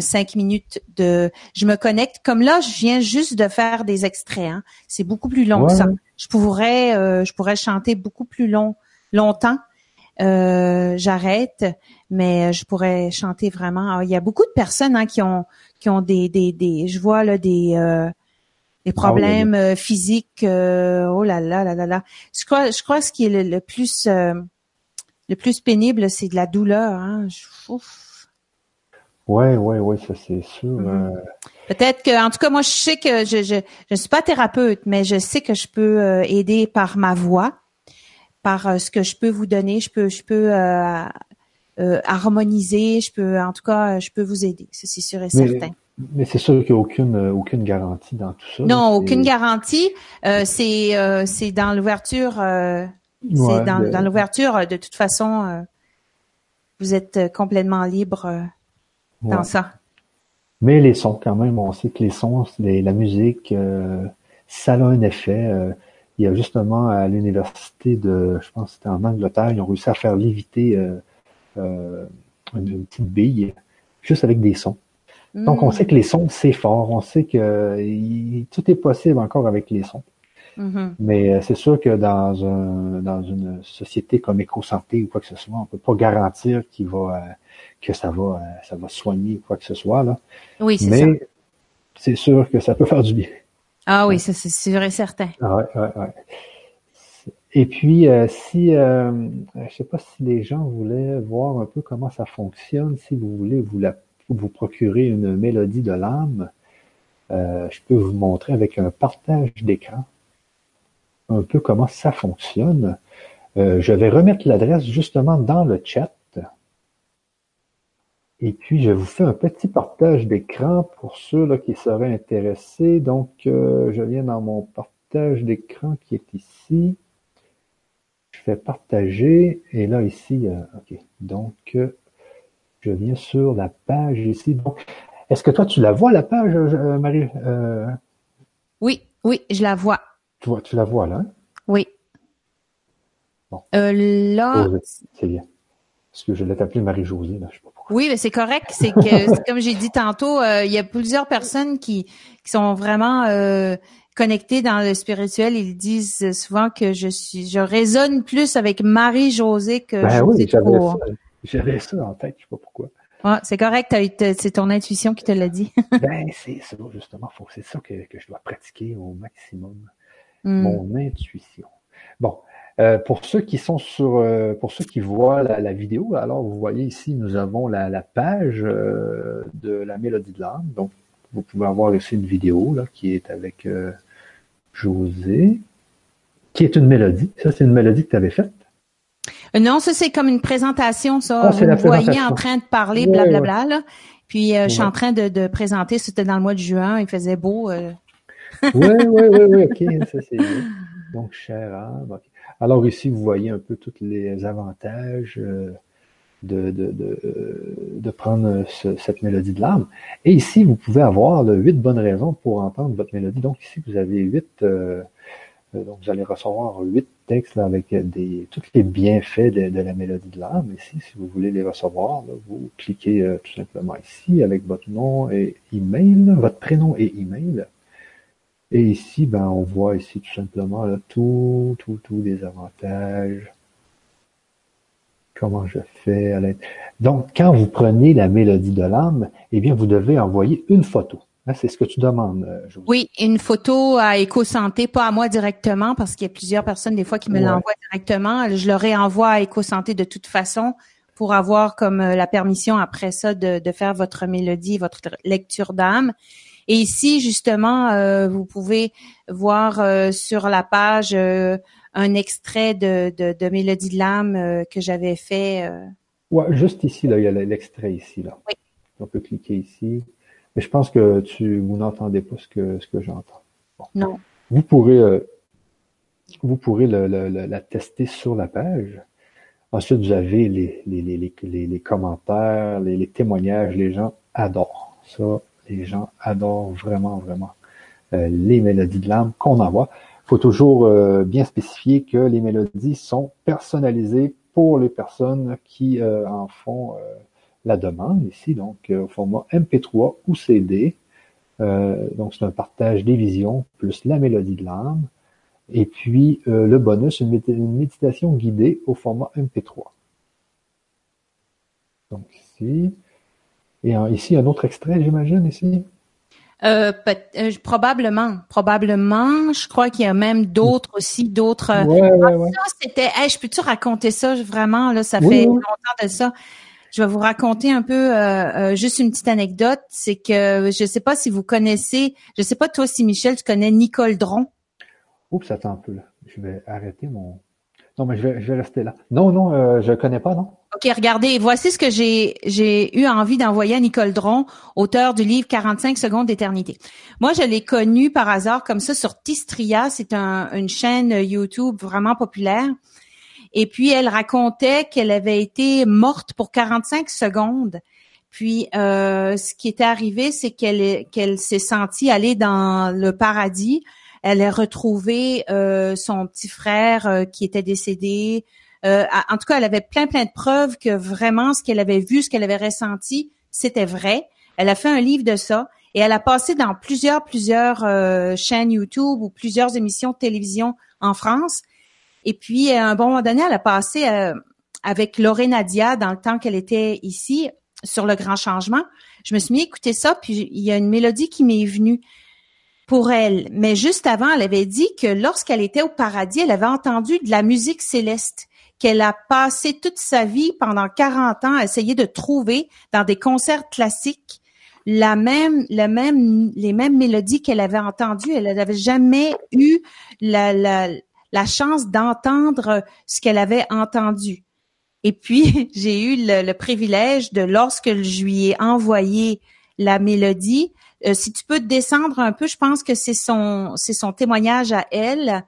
cinq minutes de je me connecte comme là je viens juste de faire des extraits hein. c'est beaucoup plus long que ça je pourrais je pourrais chanter beaucoup plus long longtemps. Euh, j'arrête, mais je pourrais chanter vraiment. il y a beaucoup de personnes hein, qui ont qui ont des des, des je vois là des euh, des ah problèmes euh, physiques. oh là là là là là. Je crois je crois ce qui est le, plus le plus pénible, c'est de la douleur. Hein. Ouais, ouais, ouais, ça c'est sûr. Mm-hmm. Peut-être que, en tout cas, moi, je sais que je, je je suis pas thérapeute, mais je sais que je peux aider par ma voix par euh, ce que je peux vous donner, je peux, je peux euh, euh, harmoniser, je peux, en tout cas, je peux vous aider. C'est sûr et certain. Mais c'est sûr qu'il n'y a aucune, aucune garantie dans tout ça. Non, aucune garantie. c'est, c'est dans l'ouverture. c'est dans, dans l'ouverture. De toute façon, vous êtes complètement libre dans ça. Mais les sons, quand même, on sait que les sons, la musique, ça a un effet il y a justement à l'université de, je pense que c'était en Angleterre, ils ont réussi à faire léviter euh, euh, une, petite bille juste avec des sons. Donc on sait que les sons c'est fort, on sait que tout est possible encore avec les sons. Mm-hmm. Mais euh, c'est sûr que dans un dans une société comme EcoSanté ou quoi que ce soit, on peut pas garantir qu'il va que ça va ça va soigner quoi que ce soit là. Oui, c'est ça. Mais c'est sûr que ça peut faire du bien. Ah oui, ça c'est sûr et certain. Ah ouais, ouais, ouais. Et puis, euh, si, euh, je sais pas si les gens voulaient voir un peu comment ça fonctionne, si vous voulez vous la vous procurer une mélodie de l'âme, euh, je peux vous montrer avec un partage d'écran un peu comment ça fonctionne. Euh, je vais remettre l'adresse justement dans le chat. Et puis, je vous fais un petit partage d'écran pour ceux là, qui seraient intéressés. Donc, euh, je viens dans mon partage d'écran qui est ici. Je fais partager. Et là, ici, OK. Donc, je viens sur la page ici. Donc, est-ce que toi, tu la vois, la page, euh, Marie? Euh? Oui, oui, je la vois. Tu, vois, tu la vois, là? Hein? Oui. Bon. Euh, là. c'est bien. Parce que je l'ai appelée Marie-Josée, là, je sais pas pourquoi. Oui, mais c'est correct. C'est que, comme j'ai dit tantôt, il y a plusieurs personnes qui, qui sont vraiment connectées dans le spirituel. Ils disent souvent que je suis, je résonne plus avec Marie-Josée que ben oui, j'avais ça, en tête, je sais pas pourquoi. C'est correct, c'est ton intuition qui te l'a dit. ben, c'est ça, justement. C'est ça que, que, je dois pratiquer au maximum. Hmm. Mon intuition. Bon. Euh, pour ceux qui sont sur, euh, pour ceux qui voient la, vidéo, alors vous voyez ici, nous avons la, la page euh, de la mélodie de l'âme. Donc, vous pouvez avoir ici une vidéo là qui est avec euh, José, qui est une mélodie. Ça, c'est une mélodie que tu avais faite. Euh, non, ça c'est comme une présentation, ça. Oh, vous voyez en train de parler, blablabla. Là. Puis euh, je suis en train de, de présenter, c'était dans le mois de juin, il faisait beau. Oui, oui, oui, oui, ok, ça c'est Donc, cher âme. Alors ici, vous voyez un peu tous les avantages euh, de, de, de, de prendre cette mélodie de l'âme. Et ici, vous pouvez avoir huit bonnes raisons pour entendre votre mélodie. Donc ici, vous avez huit euh, donc, vous allez recevoir huit textes avec des, tous les bienfaits de, la mélodie de l'âme. Ici, si vous voulez les recevoir, vous cliquez euh, tout simplement ici avec votre nom et email, votre prénom et email. Et ici, ben, on voit ici tout simplement là, tout, tout, tous les avantages. Comment je fais à Donc, quand vous prenez la mélodie de l'âme, eh bien, vous devez envoyer une photo. Hein, c'est ce que tu demandes, euh, Oui, une photo à EcoSanté, pas à moi directement, parce qu'il y a plusieurs personnes des fois qui me l'envoient directement. Je leur réenvoie à EcoSanté de toute façon pour avoir comme euh, la permission après ça de, faire votre mélodie, votre lecture d'âme. Et ici, justement, euh, vous pouvez voir sur la page un extrait de, de, Mélodie de l'âme que j'avais fait. Ouais, juste ici, là, il y a l'extrait ici. Là. Oui. On peut cliquer ici. Mais je pense que tu vous n'entendez pas ce que ce que j'entends. Non. Vous pourrez euh, vous pourrez le, la tester sur la page. Ensuite, vous avez les, les, les, les commentaires, les, témoignages. Les gens adorent ça. Les gens adorent vraiment, vraiment euh, les mélodies de l'âme qu'on envoie. Il faut toujours euh, bien spécifier que les mélodies sont personnalisées pour les personnes qui en font la demande ici, donc euh, au format MP3 ou CD. Euh, donc c'est un partage des visions plus la mélodie de l'âme. Et puis euh, le bonus, une, méditation guidée au format MP3. Donc ici. Et ici, un autre extrait, j'imagine, ici? probablement, probablement. Je crois qu'il y a même d'autres aussi, d'autres. Ouais, ouais, ouais. c'était. je peux-tu raconter ça vraiment là Ça fait longtemps de ça. Je vais vous raconter un peu euh, euh, juste une petite anecdote. C'est que je ne sais pas si vous connaissez, je ne sais pas toi si Michel, tu connais Nicole Dron. Oups, attends un peu là. Je vais arrêter mon. Non, mais je vais, je vais rester là. Non, non, euh, je connais pas, non. OK, regardez, voici ce que j'ai j'ai eu envie d'envoyer à Nicole Dron, auteur du livre 45 secondes d'éternité. Moi, je l'ai connue par hasard comme ça sur Tistria, c'est un, une chaîne YouTube vraiment populaire. Et puis, elle racontait qu'elle avait été morte pour 45 secondes. Puis, euh, ce qui était arrivé, c'est qu'elle qu'elle s'est sentie aller dans le paradis. Elle a retrouvé euh, son petit frère euh, qui était décédé. en tout cas, elle avait plein plein de preuves que vraiment ce qu'elle avait vu, ce qu'elle avait ressenti, c'était vrai. Elle a fait un livre de ça et elle a passé dans plusieurs plusieurs chaînes YouTube ou plusieurs émissions de télévision en France. Et puis, à un bon moment donné, elle a passé euh, avec Lorraine Nadia dans le temps qu'elle était ici sur le grand changement. Je me suis mis à écouter ça, puis il y a une mélodie qui m'est venue pour elle. Mais juste avant, elle avait dit que lorsqu'elle était au paradis, elle avait entendu de la musique céleste qu'elle a passé toute sa vie pendant 40 ans à essayer de trouver dans des concerts classiques la même, la même, les mêmes mélodies qu'elle avait entendues. Elle n'avait jamais eu la, la, la chance d'entendre ce qu'elle avait entendu. Et puis, j'ai eu le, privilège de, lorsque je lui ai envoyé la mélodie, euh, si tu peux descendre un peu, je pense que c'est son, c'est son témoignage à elle.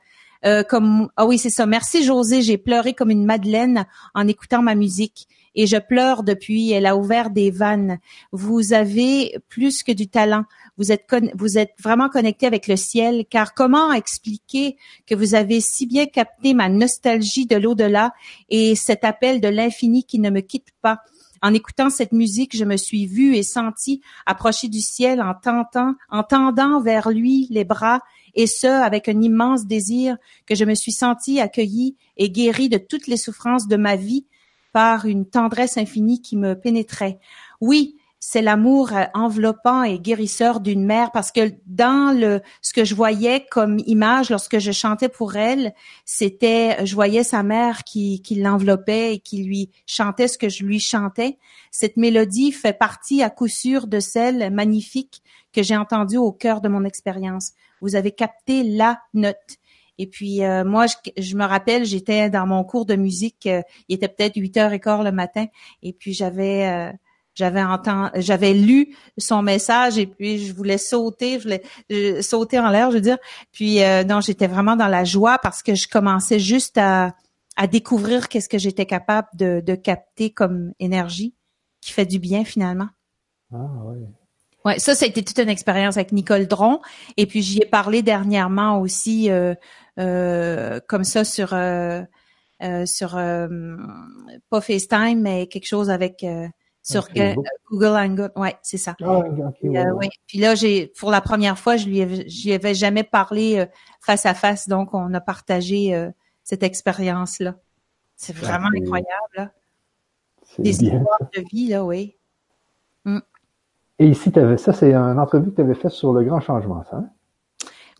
Euh, comme ah oui c'est ça. Merci José, j'ai pleuré comme une madeleine en écoutant ma musique et je pleure depuis. Elle a ouvert des vannes. Vous avez plus que du talent. Vous êtes, vraiment connecté avec le ciel, car comment expliquer que vous avez si bien capté ma nostalgie de l'au-delà et cet appel de l'infini qui ne me quitte pas? En écoutant cette musique, je me suis vue et sentie approcher du ciel en tentant, en tendant vers lui les bras, et ce, avec un immense désir que je me suis sentie accueillie et guérie de toutes les souffrances de ma vie par une tendresse infinie qui me pénétrait. Oui, c'est l'amour euh, enveloppant et guérisseur d'une mère parce que dans le ce que je voyais comme image lorsque je chantais pour elle, c'était je voyais sa mère qui, qui l'enveloppait et qui lui chantait ce que je lui chantais. Cette mélodie fait partie à coup sûr de celle magnifique que j'ai entendue au cœur de mon expérience. Vous avez capté la note. Et puis euh, moi, je, me rappelle, j'étais dans mon cours de musique, euh, il était peut-être 8 heures et quart le matin, et puis j'avais euh, j'avais entendu, j'avais lu son message et puis je voulais sauter, je voulais sauter en l'air, je veux dire. Puis non, j'étais vraiment dans la joie parce que je commençais juste à, à découvrir qu'est-ce que j'étais capable de, de capter comme énergie qui fait du bien finalement. Ah oui. Ouais, ça, ça a été toute une expérience avec Nicole Dron. Et puis j'y ai parlé dernièrement aussi, euh, euh, comme ça sur euh, sur pas FaceTime, mais quelque chose avec sur Google Hangout. Ouais, c'est ça. Ah, Puis là, j'ai pour la première fois, je lui avais, avais jamais parlé face à face, donc on a partagé cette expérience là. C'est vraiment incroyable. Là. Des histoires de vie là, oui. Mm. Et ici, avais, ça, c'est une entrevue que tu avais faite sur le grand changement, ça? Hein?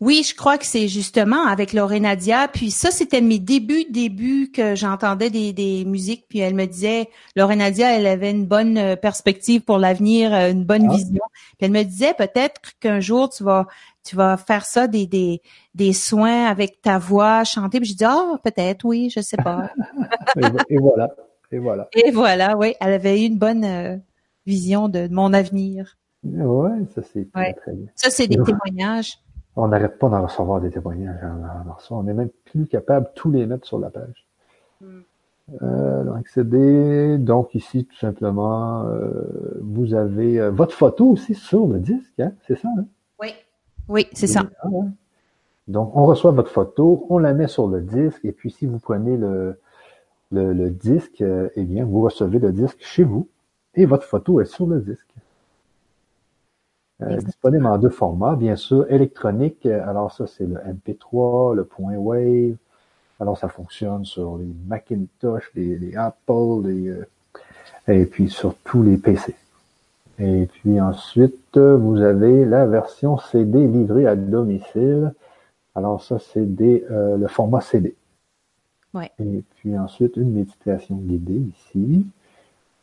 Oui, je crois que c'est justement avec Nadia. Puis ça, c'était mes débuts, débuts que j'entendais des, des musiques. Puis elle me disait, Nadia, elle avait une bonne euh, perspective pour l'avenir, euh, une bonne ah. vision. Puis elle me disait peut-être qu'un jour tu vas, tu vas faire ça des, des, des soins avec ta voix, chanter. Puis je dis, ah, peut-être, oui, je sais pas. et, voilà, et voilà. Et voilà, oui, elle avait eu une bonne euh, vision de, mon avenir. Oui, ça c'est très bien. Ça, c'est des témoignages. On n'arrête pas d'en recevoir des témoignages. On est même plus capable de tous les mettre sur la page. Hmm. Euh, accéder. Donc ici, tout simplement, euh, vous avez euh, votre photo aussi sur le disque, hein? c'est ça? Hein? Oui, oui, c'est ça. Ah, Donc on reçoit votre photo, on la met sur le disque, et puis si vous prenez le, le, le disque, eh bien, vous recevez le disque chez vous et votre photo est sur le disque. Euh, disponible en deux formats, bien sûr, électronique. Alors ça, c'est le MP3, le point Wave. Alors ça fonctionne sur les Macintosh, les, Apple, les, euh, et puis sur tous les PC. Et puis ensuite, vous avez la version CD livrée à domicile. Alors ça, c'est euh, le format CD. Ouais. Et puis ensuite, une méditation guidée ici.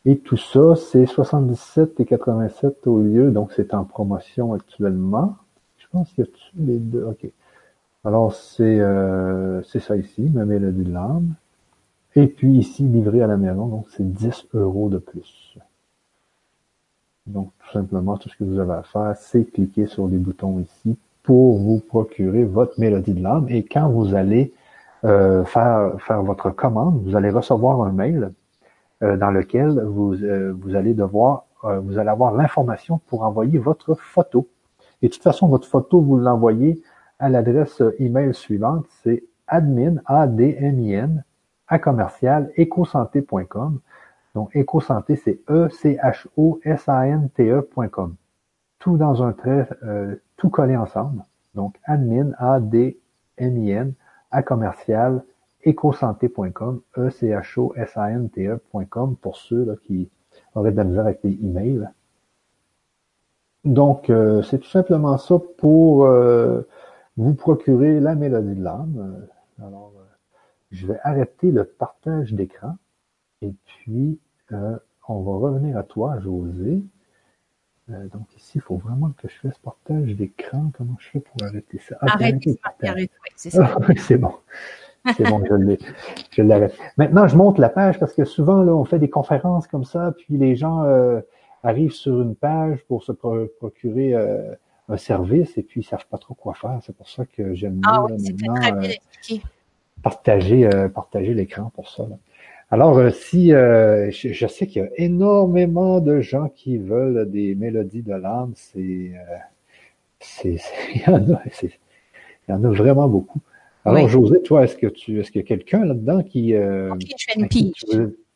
Et tout ça, c'est 77 et 87 au lieu, donc c'est en promotion actuellement. Je pense qu'il y a les deux. OK. Alors, c'est euh, c'est ça ici, ma mélodie de l'âme. Et puis ici, livré à la maison, donc c'est 10 euros de plus. Donc, tout simplement, tout ce que vous avez à faire, c'est cliquer sur les boutons ici pour vous procurer votre mélodie de l'âme. Et quand vous allez euh, faire, faire votre commande, vous allez recevoir un mail dans lequel vous, euh, vous allez devoir, euh, vous allez avoir l'information pour envoyer votre photo. Et de toute façon, votre photo, vous l'envoyez à l'adresse email suivante, c'est admin, A-D-M-I-N, à commercial. Donc, EcoSanté, c'est E-C-H-O-S-A-N-T-E.com. Tout dans un trait, tout collé ensemble. Donc, admin, A-D-M-I-N, à commercial, ecosanté.com, E-C-H-O-S-A-N-T-E.com pour ceux là, qui auraient de la misère avec les emails. Donc, euh, c'est tout simplement ça pour euh, vous procurer la mélodie de l'âme. Alors, je vais arrêter le partage d'écran et puis euh, on va revenir à toi, José. Euh, donc ici, il faut vraiment que je fasse partage d'écran. Comment je fais pour arrêter ça? Ah, arrêter, c'est ça. c'est bon. C'est bon, je l'arrête. Maintenant, je monte la page parce que souvent, là, on fait des conférences comme ça, puis les gens euh, arrivent sur une page pour se procurer euh, un service et puis ils savent pas trop quoi faire. C'est pour ça que j'aime ah, oui, maintenant partager, partager l'écran pour ça. Là. Alors, euh, si euh, je, sais qu'il y a énormément de gens qui veulent des mélodies de l'âme, c'est, euh, c'est, il y en a, il y en a vraiment beaucoup. Alors, José, toi, est-ce que tu, est-ce qu'il y a quelqu'un là-dedans qui, ok, je fais une pige.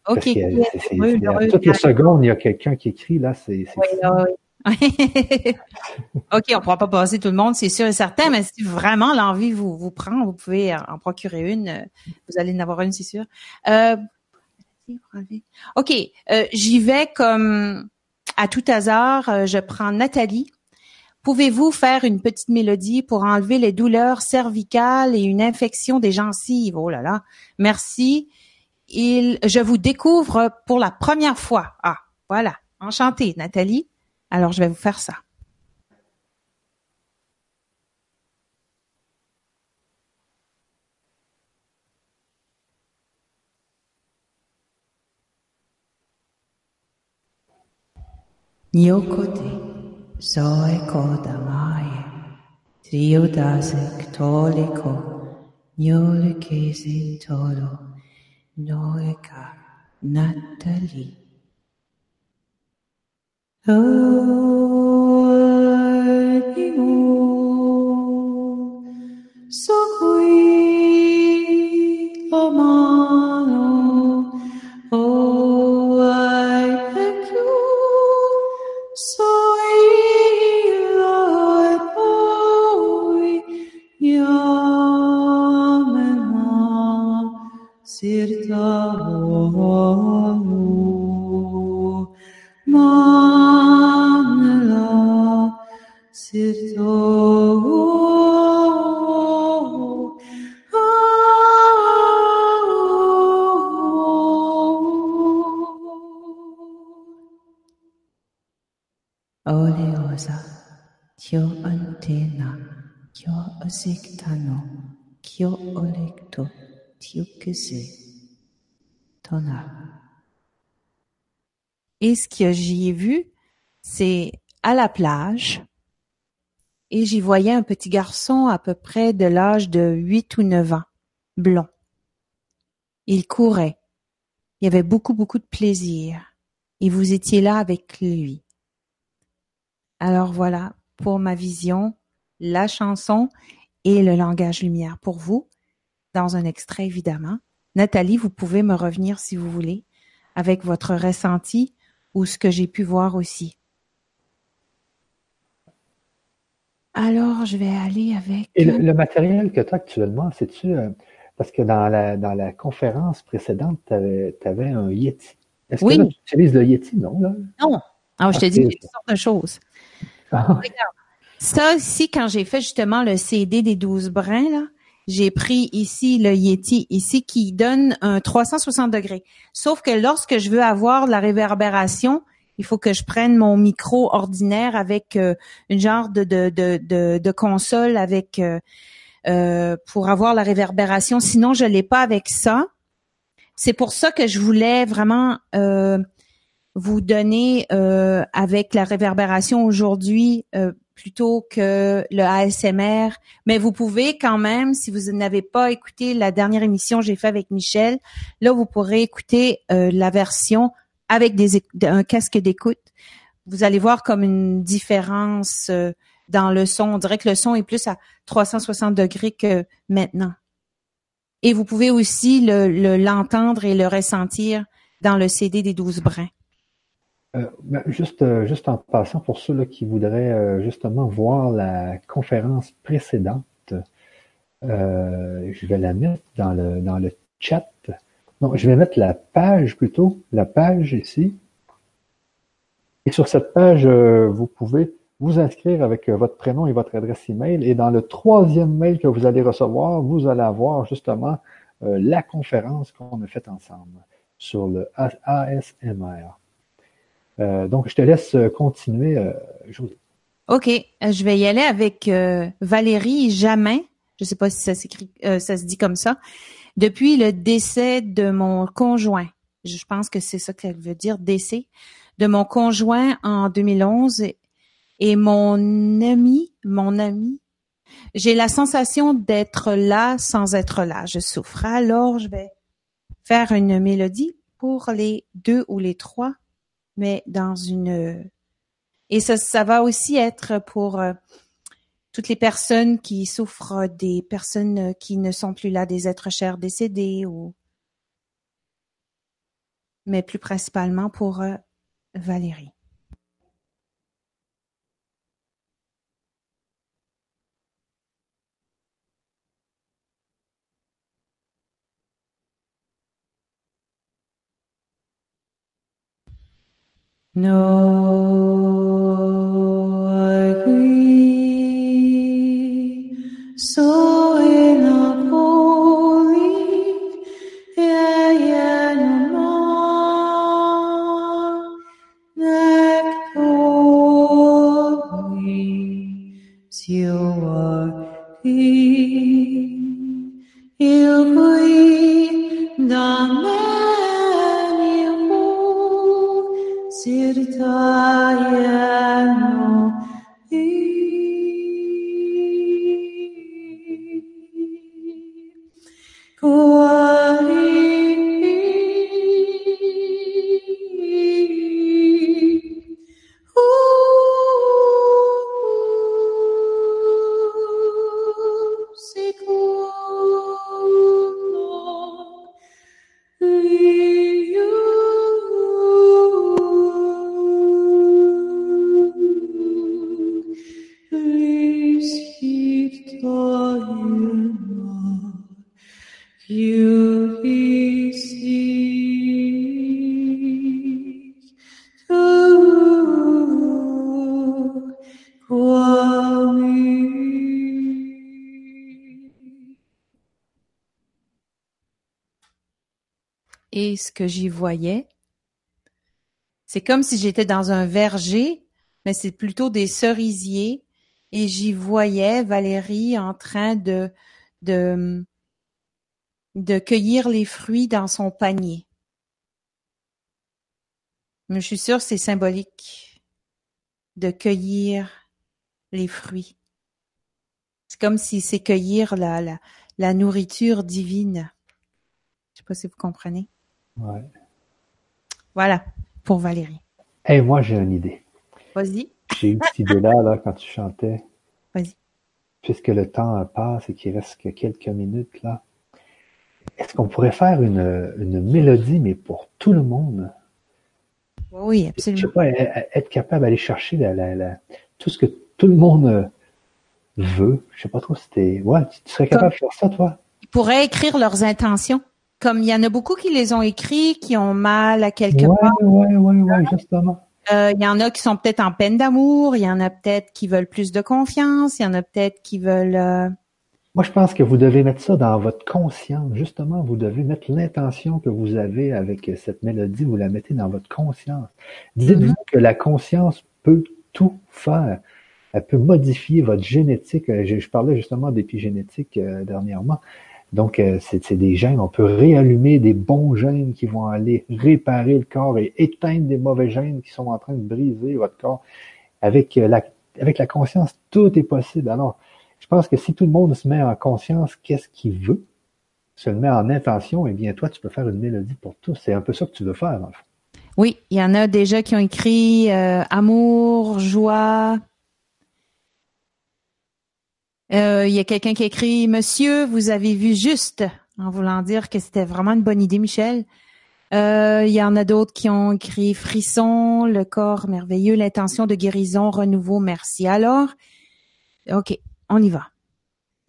Ok. c'est, toutes les secondes, il y a quelqu'un qui écrit là, c'est. OK, on ne pourra pas passer tout le monde, c'est sûr et certain, mais si vraiment l'envie vous, vous prend, vous pouvez en procurer une. Vous allez en avoir une, c'est sûr. Euh, OK, euh, j'y vais comme à tout hasard. Euh, je prends Nathalie. Pouvez-vous faire une petite mélodie pour enlever les douleurs cervicales et une infection des gencives? Oh là là. Merci. Il, je vous découvre pour la première fois. Ah, voilà. Enchantée, Nathalie. Alors, je vais vous faire ça. ニ Zoiko Damai, Triudasek Toliko, Nulikis in Tolo, Noika Natalie. Oh, you, so we, oh, my. Ce que j'y ai vu, c'est à la plage, et j'y voyais un petit garçon à peu près de l'âge de huit ou neuf ans, blond. Il courait. Il y avait beaucoup, beaucoup de plaisir. Et vous étiez là avec lui. Alors voilà, pour ma vision, la chanson et le langage lumière pour vous, dans un extrait évidemment. Nathalie, vous pouvez me revenir si vous voulez, avec votre ressenti ou ce que j'ai pu voir aussi. Alors, je vais aller avec. Et le, matériel que tu as actuellement, c'est-tu. Euh, parce que dans la, dans la conférence précédente, tu avais, un Yeti. Est-ce que tu utilises le Yeti, non? Là? Non. Ah, je te dis, toutes sortes de choses. Ah. Regarde. Ça, ici, quand j'ai fait justement le CD des 12 brins, là, j'ai pris ici le Yeti ici qui donne un 360 degrés. Sauf que lorsque je veux avoir de la réverbération, il faut que je prenne mon micro ordinaire avec euh, une genre de, de, de, de, console avec euh, euh, pour avoir la réverbération. Sinon, je l'ai pas avec ça. C'est pour ça que je voulais vraiment vous donner avec la réverbération aujourd'hui plutôt que le ASMR, mais vous pouvez quand même, si vous n'avez pas écouté la dernière émission que j'ai fait avec Michel, là vous pourrez écouter euh, la version avec des un casque d'écoute. Vous allez voir comme une différence euh, dans le son. On dirait que le son est plus à 360 degrés que maintenant. Et vous pouvez aussi le l'entendre et le ressentir dans le CD des 12 brins. Euh, ben, juste, euh, juste en passant, pour ceux là, qui voudraient euh, justement voir la conférence précédente, je vais la mettre dans le, dans le chat. Non, je vais mettre la page plutôt, la page ici. Et sur cette page, vous pouvez vous inscrire avec votre prénom et votre adresse email. Et dans le troisième mail que vous allez recevoir, vous allez avoir justement la conférence qu'on a faite ensemble sur le ASMR. Donc, je te laisse continuer, José. OK, je vais y aller avec Valérie Jamin. Je ne sais pas si ça s'écrit, ça se dit comme ça. Depuis le décès de mon conjoint, je pense que c'est ça qu'elle veut dire, décès, de mon conjoint en 2011 et mon ami, mon ami, j'ai la sensation d'être là sans être là. Je souffre. Alors, je vais faire une mélodie pour les deux ou les trois, mais dans une... Et ça, ça va aussi être pour euh, toutes les personnes qui souffrent des personnes qui ne sont plus là, des êtres chers décédés ou mais plus principalement pour euh, Valérie. No, I agree. So Ce que j'y voyais, c'est comme si j'étais dans un verger, mais c'est plutôt des cerisiers. Et j'y voyais Valérie en train de, cueillir les fruits dans son panier. Mais je suis sûre que c'est symbolique de cueillir les fruits. C'est comme si c'est cueillir la, la, nourriture divine. Je sais pas si vous comprenez. Ouais. Voilà, pour Valérie. Et moi, j'ai une idée. Vas-y. J'ai eu cette idée-là, là, quand tu chantais. Vas-y. Puisque le temps passe et qu'il reste que quelques minutes, là. Est-ce qu'on pourrait faire une, une mélodie, mais pour tout le monde? Oui, Je absolument. sais pas, e- être capable d'aller chercher la, la, la- tout ce que tout le monde euh, veut. Je sais pas trop si t'es... Ouais, tu tu serais capable de faire ça, toi? Ils pourraient écrire leurs intentions. Comme il y en a beaucoup qui les ont écrits, qui ont mal à quelque Ouais, part. ouais, ouais, ouais, justement. Euh, il y en a qui sont peut-être en peine d'amour. Il y en a peut-être qui veulent plus de confiance. Il y en a peut-être qui veulent. euh, Moi, je pense que vous devez mettre ça dans votre conscience. Justement, vous devez mettre l'intention que vous avez avec cette mélodie, vous la mettez dans votre conscience. Dites-vous que la conscience peut tout faire. Elle peut modifier votre génétique. Euh, Je, je parlais justement d'épigénétique euh, dernièrement. Donc, euh, c'est des gènes. On peut réallumer des bons gènes qui vont aller réparer le corps et éteindre des mauvais gènes qui sont en train de briser votre corps. Avec euh, la, avec la conscience, tout est possible. Alors, je pense que si tout le monde se met en conscience qu'est-ce qu'il veut, se le met en intention, eh bien, toi, tu peux faire une mélodie pour tous. C'est un peu ça que tu veux faire, dans. Oui, il y en a déjà qui ont écrit euh, amour, joie. Euh, Il y a quelqu'un qui écrit Monsieur, vous avez vu juste, en voulant dire que c'était vraiment une bonne idée, Michel. Euh, Il y en a d'autres qui ont écrit frisson, le corps merveilleux, l'intention de guérison, renouveau, merci. Alors, ok, on y va.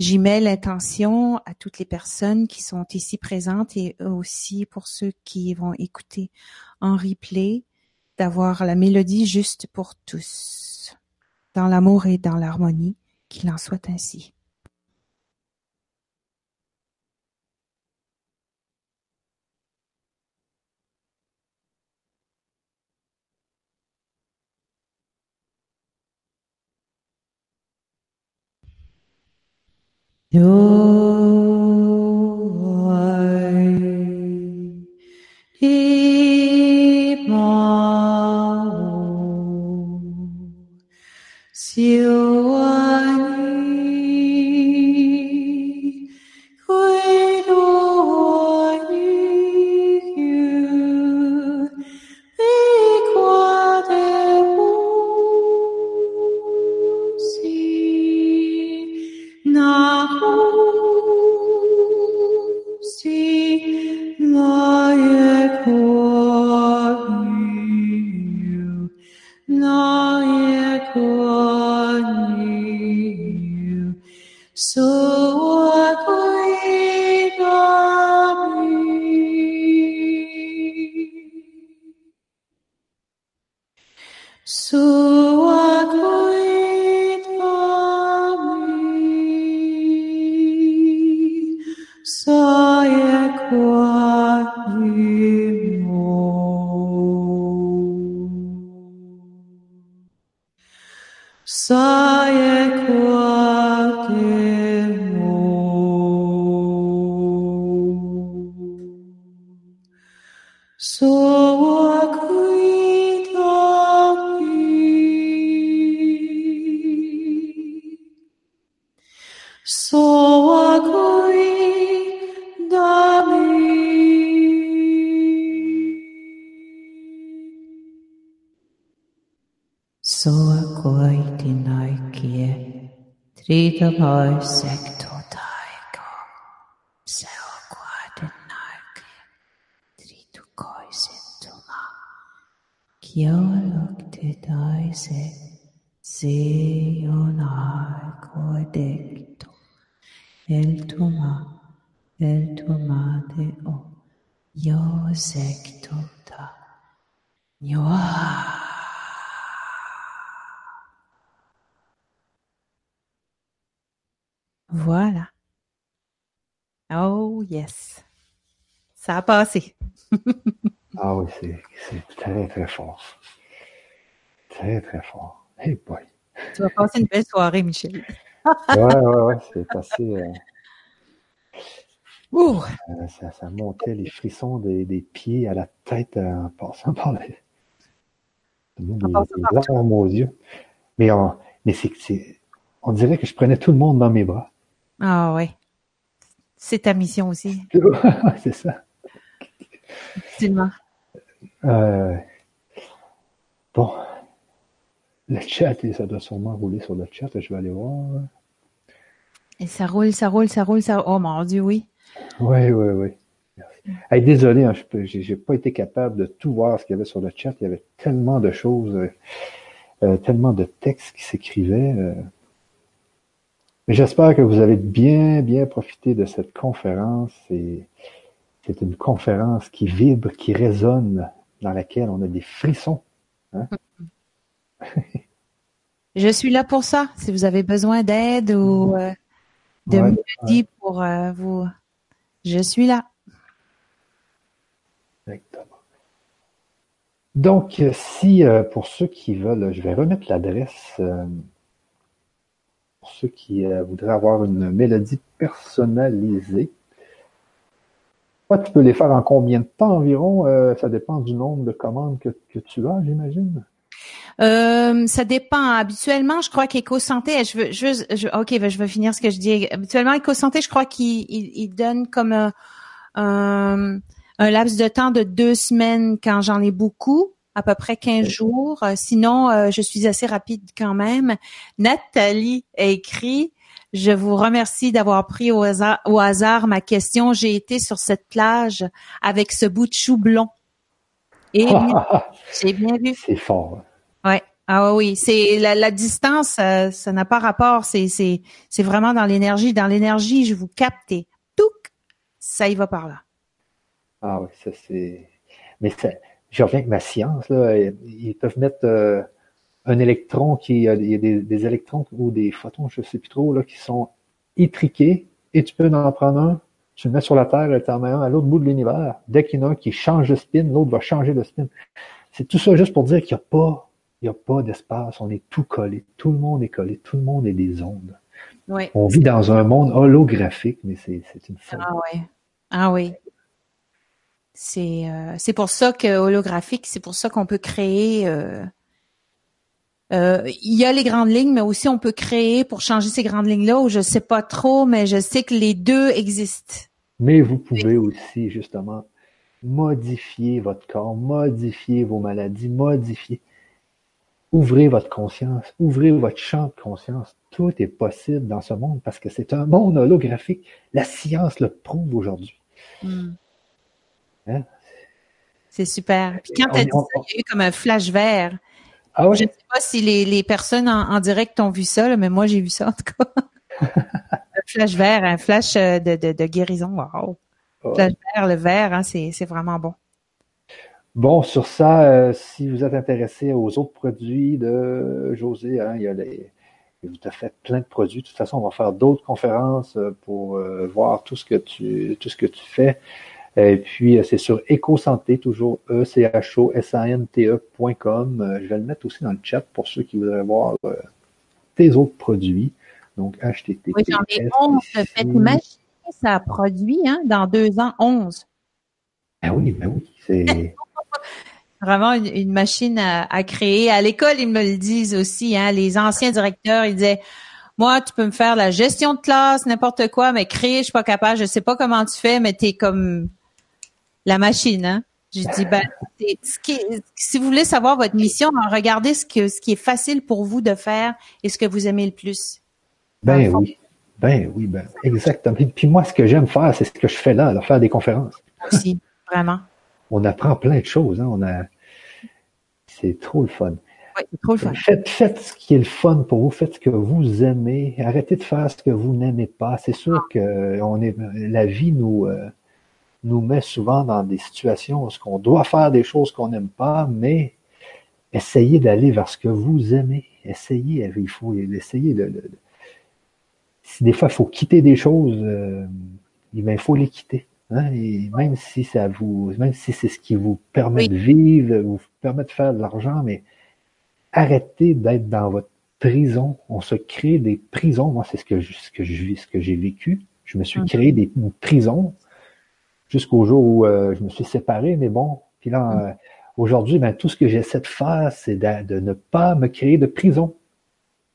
J'y mets l'intention à toutes les personnes qui sont ici présentes et aussi pour ceux qui vont écouter en replay, d'avoir la mélodie juste pour tous, dans l'amour et dans l'harmonie, qu'il en soit ainsi. hoj sektor taiko, seoquaden narke, tritukoisen tuma, kiolokte taise, seonaiko dekto, el tuma, el tuma de o, yo sektor ta, nyoa. Voilà. Oh yes. Ça a passé. ah oui, c'est très très fort. Très très fort. Hey boy. Tu vas passer une belle soirée, Michel. ouais, ouais, ouais, c'est passé. Euh... Euh, ça, ça, montait les frissons des, des, pieds à la tête euh, en passant par les, les, aux yeux. Mais, on, mais c'est, on dirait que je prenais tout le monde dans mes bras. Ah oui. C'est ta mission aussi. c'est ça. Absolument. Euh, bon. Le chat, ça doit sûrement rouler sur le chat. Je vais aller voir. Et ça roule, ça roule, ça roule, ça Oh mon Dieu, oui. Oui, oui, oui. Hey, désolé, hein, je n'ai pas été capable de tout voir ce qu'il y avait sur le chat. Il y avait tellement de choses, euh, euh tellement de textes qui s'écrivaient. Euh, J'espère que vous avez bien, bien profité de cette conférence. Et c'est une conférence qui vibre, qui résonne, dans laquelle on a des frissons. Hein? Je suis là pour ça. Si vous avez besoin d'aide ou euh, de ouais, pour euh, vous, je suis là. Exactement. Donc, si euh, pour ceux qui veulent, je vais remettre l'adresse pour ceux qui euh, voudraient avoir une mélodie personnalisée. tu peux les faire en combien de temps environ? Euh, ça dépend du nombre de commandes que, tu as, j'imagine. Euh, ça dépend. Habituellement, je crois qu'EcoSanté, je veux, je, ok, ben, je vais finir ce que je dis. Habituellement, EcoSanté, je crois qu'il donne comme un, laps de temps de deux semaines quand j'en ai beaucoup à peu près 15 jours. Euh, sinon, euh, je suis assez rapide quand même. Nathalie a écrit je vous remercie d'avoir pris au hasard, au hasard, ma question. J'ai été sur cette plage avec ce bout de chou blond. Et j'ai bien vu. C'est fort. Ouais. Ah oui, c'est la, la, distance, euh, ça n'a pas rapport. C'est c'est c'est vraiment dans l'énergie. Dans l'énergie, je vous capte et ça y va par là. Ah oui, ça c'est. Mais je reviens avec ma science, là, ils peuvent mettre euh, un électron qui, il y a des, électrons ou des photons, je sais plus trop, là, qui sont étriqués, et tu peux en prendre un, tu le mets sur la Terre, et tu en mets un à l'autre bout de l'univers. Dès qu'il y en a un qui change de spin, l'autre va changer de spin. C'est tout ça juste pour dire qu'il n'y a pas, il y a pas d'espace, on est tout collé, tout le monde est collé, tout le monde est des ondes. Oui. On vit dans un monde holographique, mais c'est une folie. Ah oui. Ah oui. C'est euh, c'est pour ça que holographique, c'est pour ça qu'on peut créer. Euh, euh, il y a les grandes lignes, mais aussi on peut créer pour changer ces grandes lignes-là. Ou je sais pas trop, mais je sais que les deux existent. Mais vous pouvez aussi justement modifier votre corps, modifier vos maladies, modifier. Ouvrez votre conscience, ouvrez votre champ de conscience. Tout est possible dans ce monde parce que c'est un monde holographique. La science le prouve aujourd'hui. Hmm. Hein? C'est super. Puis quand tu as dit ça, il y a eu comme un flash vert. Ah ouais? Je ne sais pas si les, les personnes en, direct ont vu ça, mais moi j'ai vu ça en tout cas. un flash vert, un flash euh, de, de, de guérison. Wow. Flash vert, le vert, hein, c'est vraiment bon. Bon, sur ça, euh, si vous êtes intéressé aux autres produits de José, hein, il y a les, vous as fait plein de produits. De toute façon, on va faire d'autres conférences euh, pour voir tout ce que tu tout ce que tu fais. Et puis, euh, c'est sur EcoSanté, toujours e c h o s a n t ecom euh, Je vais le mettre aussi dans le chat pour ceux qui voudraient voir euh, tes autres produits. Donc, HTTP. Oui, j'en ai 11. Faites imaginer, ça produit, hein, dans deux ans, 11. Ah oui, ben oui, c'est... Vraiment une, machine à, créer. À l'école, ils me le disent aussi, hein, les anciens directeurs, ils disaient, moi, tu peux me faire la gestion de classe, n'importe quoi, mais créer, je suis pas capable, je sais pas comment tu fais, mais tu es comme la machine. Hein? Je dis, ben, si vous voulez savoir votre mission, regardez ce, que, ce qui est facile pour vous de faire et ce que vous aimez le plus. Ben oui. Ben oui, ben exactement. Puis moi, ce que j'aime faire, c'est ce que je fais là, là faire des conférences. Aussi, vraiment. On apprend plein de choses. Hein? On a... C'est trop le fun. Oui, c'est trop le fun. Faites, faites ce qui est le fun pour vous, faites ce que vous aimez. Arrêtez de faire ce que vous n'aimez pas. C'est sûr ah. que on est, la vie nous, euh, nous met souvent dans des situations où on doit faire des choses qu'on n'aime pas, mais essayez d'aller vers ce que vous aimez. Essayez, il faut essayer de, si des fois il faut quitter des choses, euh, il faut les quitter. Hein, et même si ça vous, même si c'est ce qui vous permet de vivre, vous permet de faire de l'argent, mais arrêtez d'être dans votre prison. On se crée des prisons. Moi, c'est ce que ce que je ce que j'ai vécu. Je me suis hum. créé des prisons jusqu'au jour où euh, je me suis séparé. Mais bon, puis là, mm. euh, aujourd'hui, ben, tout ce que j'essaie de faire, c'est de, ne pas me créer de prison.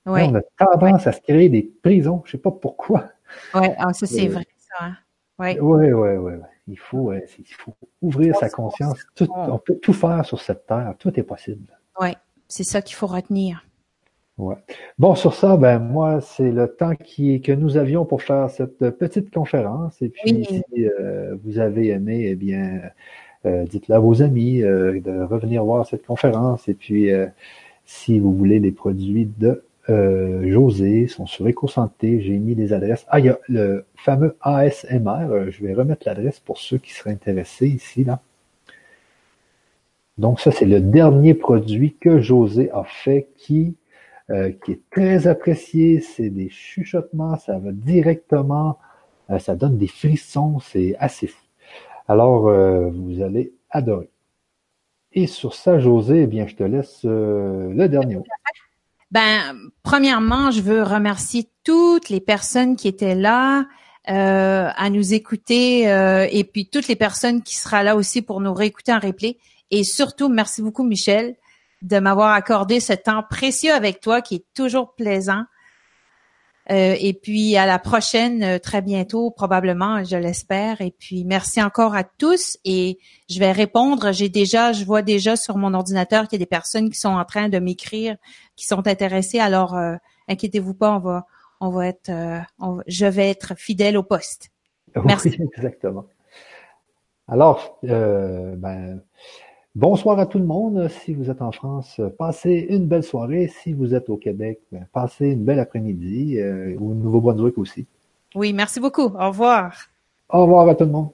On a tendance à se créer des prisons. Je sais pas pourquoi. Oui, ah, ça c'est euh, vrai, ça. Hein. Oui, oui, oui. Il, faut, il faut ouvrir sa conscience. Tout, on peut tout faire sur cette terre. Tout est possible. Oui, c'est ça qu'il faut retenir. Ouais. Bon, sur ça, ben moi, c'est le temps qui, que nous avions pour faire cette petite conférence. Et puis, si euh, vous avez aimé, eh bien, euh, dites-le à vos amis euh, de revenir voir cette conférence. Et puis, si vous voulez les produits de José, sont sur EcoSanté, j'ai mis les adresses. Ah, il y a le fameux ASMR. je vais remettre l'adresse pour ceux qui seraient intéressés ici, là. Donc, ça, c'est le dernier produit que José a fait qui euh, qui est très apprécié. C'est des chuchotements, ça va directement, euh, ça donne des frissons, c'est assez fou. Alors, euh, vous allez adorer. Et sur ça, José, eh bien, je te laisse le dernier mot. Ben, premièrement, je veux remercier toutes les personnes qui étaient là à nous écouter et puis toutes les personnes qui seront là aussi pour nous réécouter en replay. Et surtout, merci beaucoup, Michel, de m'avoir accordé ce temps précieux avec toi qui est toujours plaisant. Euh, et puis à la prochaine, euh, très bientôt, probablement, je l'espère. Et puis merci encore à tous. Et je vais répondre. J'ai déjà, je vois déjà sur mon ordinateur qu'il y a des personnes qui sont en train de m'écrire, qui sont intéressées. Alors euh, inquiétez-vous pas, on va, on va être, je vais être fidèle au poste. Merci. exactement. Alors, ben Bonsoir à tout le monde. Si vous êtes en France, passez une belle soirée. Si vous êtes au Québec, passez une belle après-midi euh, ou au Nouveau-Brunswick aussi. Oui, merci beaucoup. Au revoir. Au revoir à tout le monde.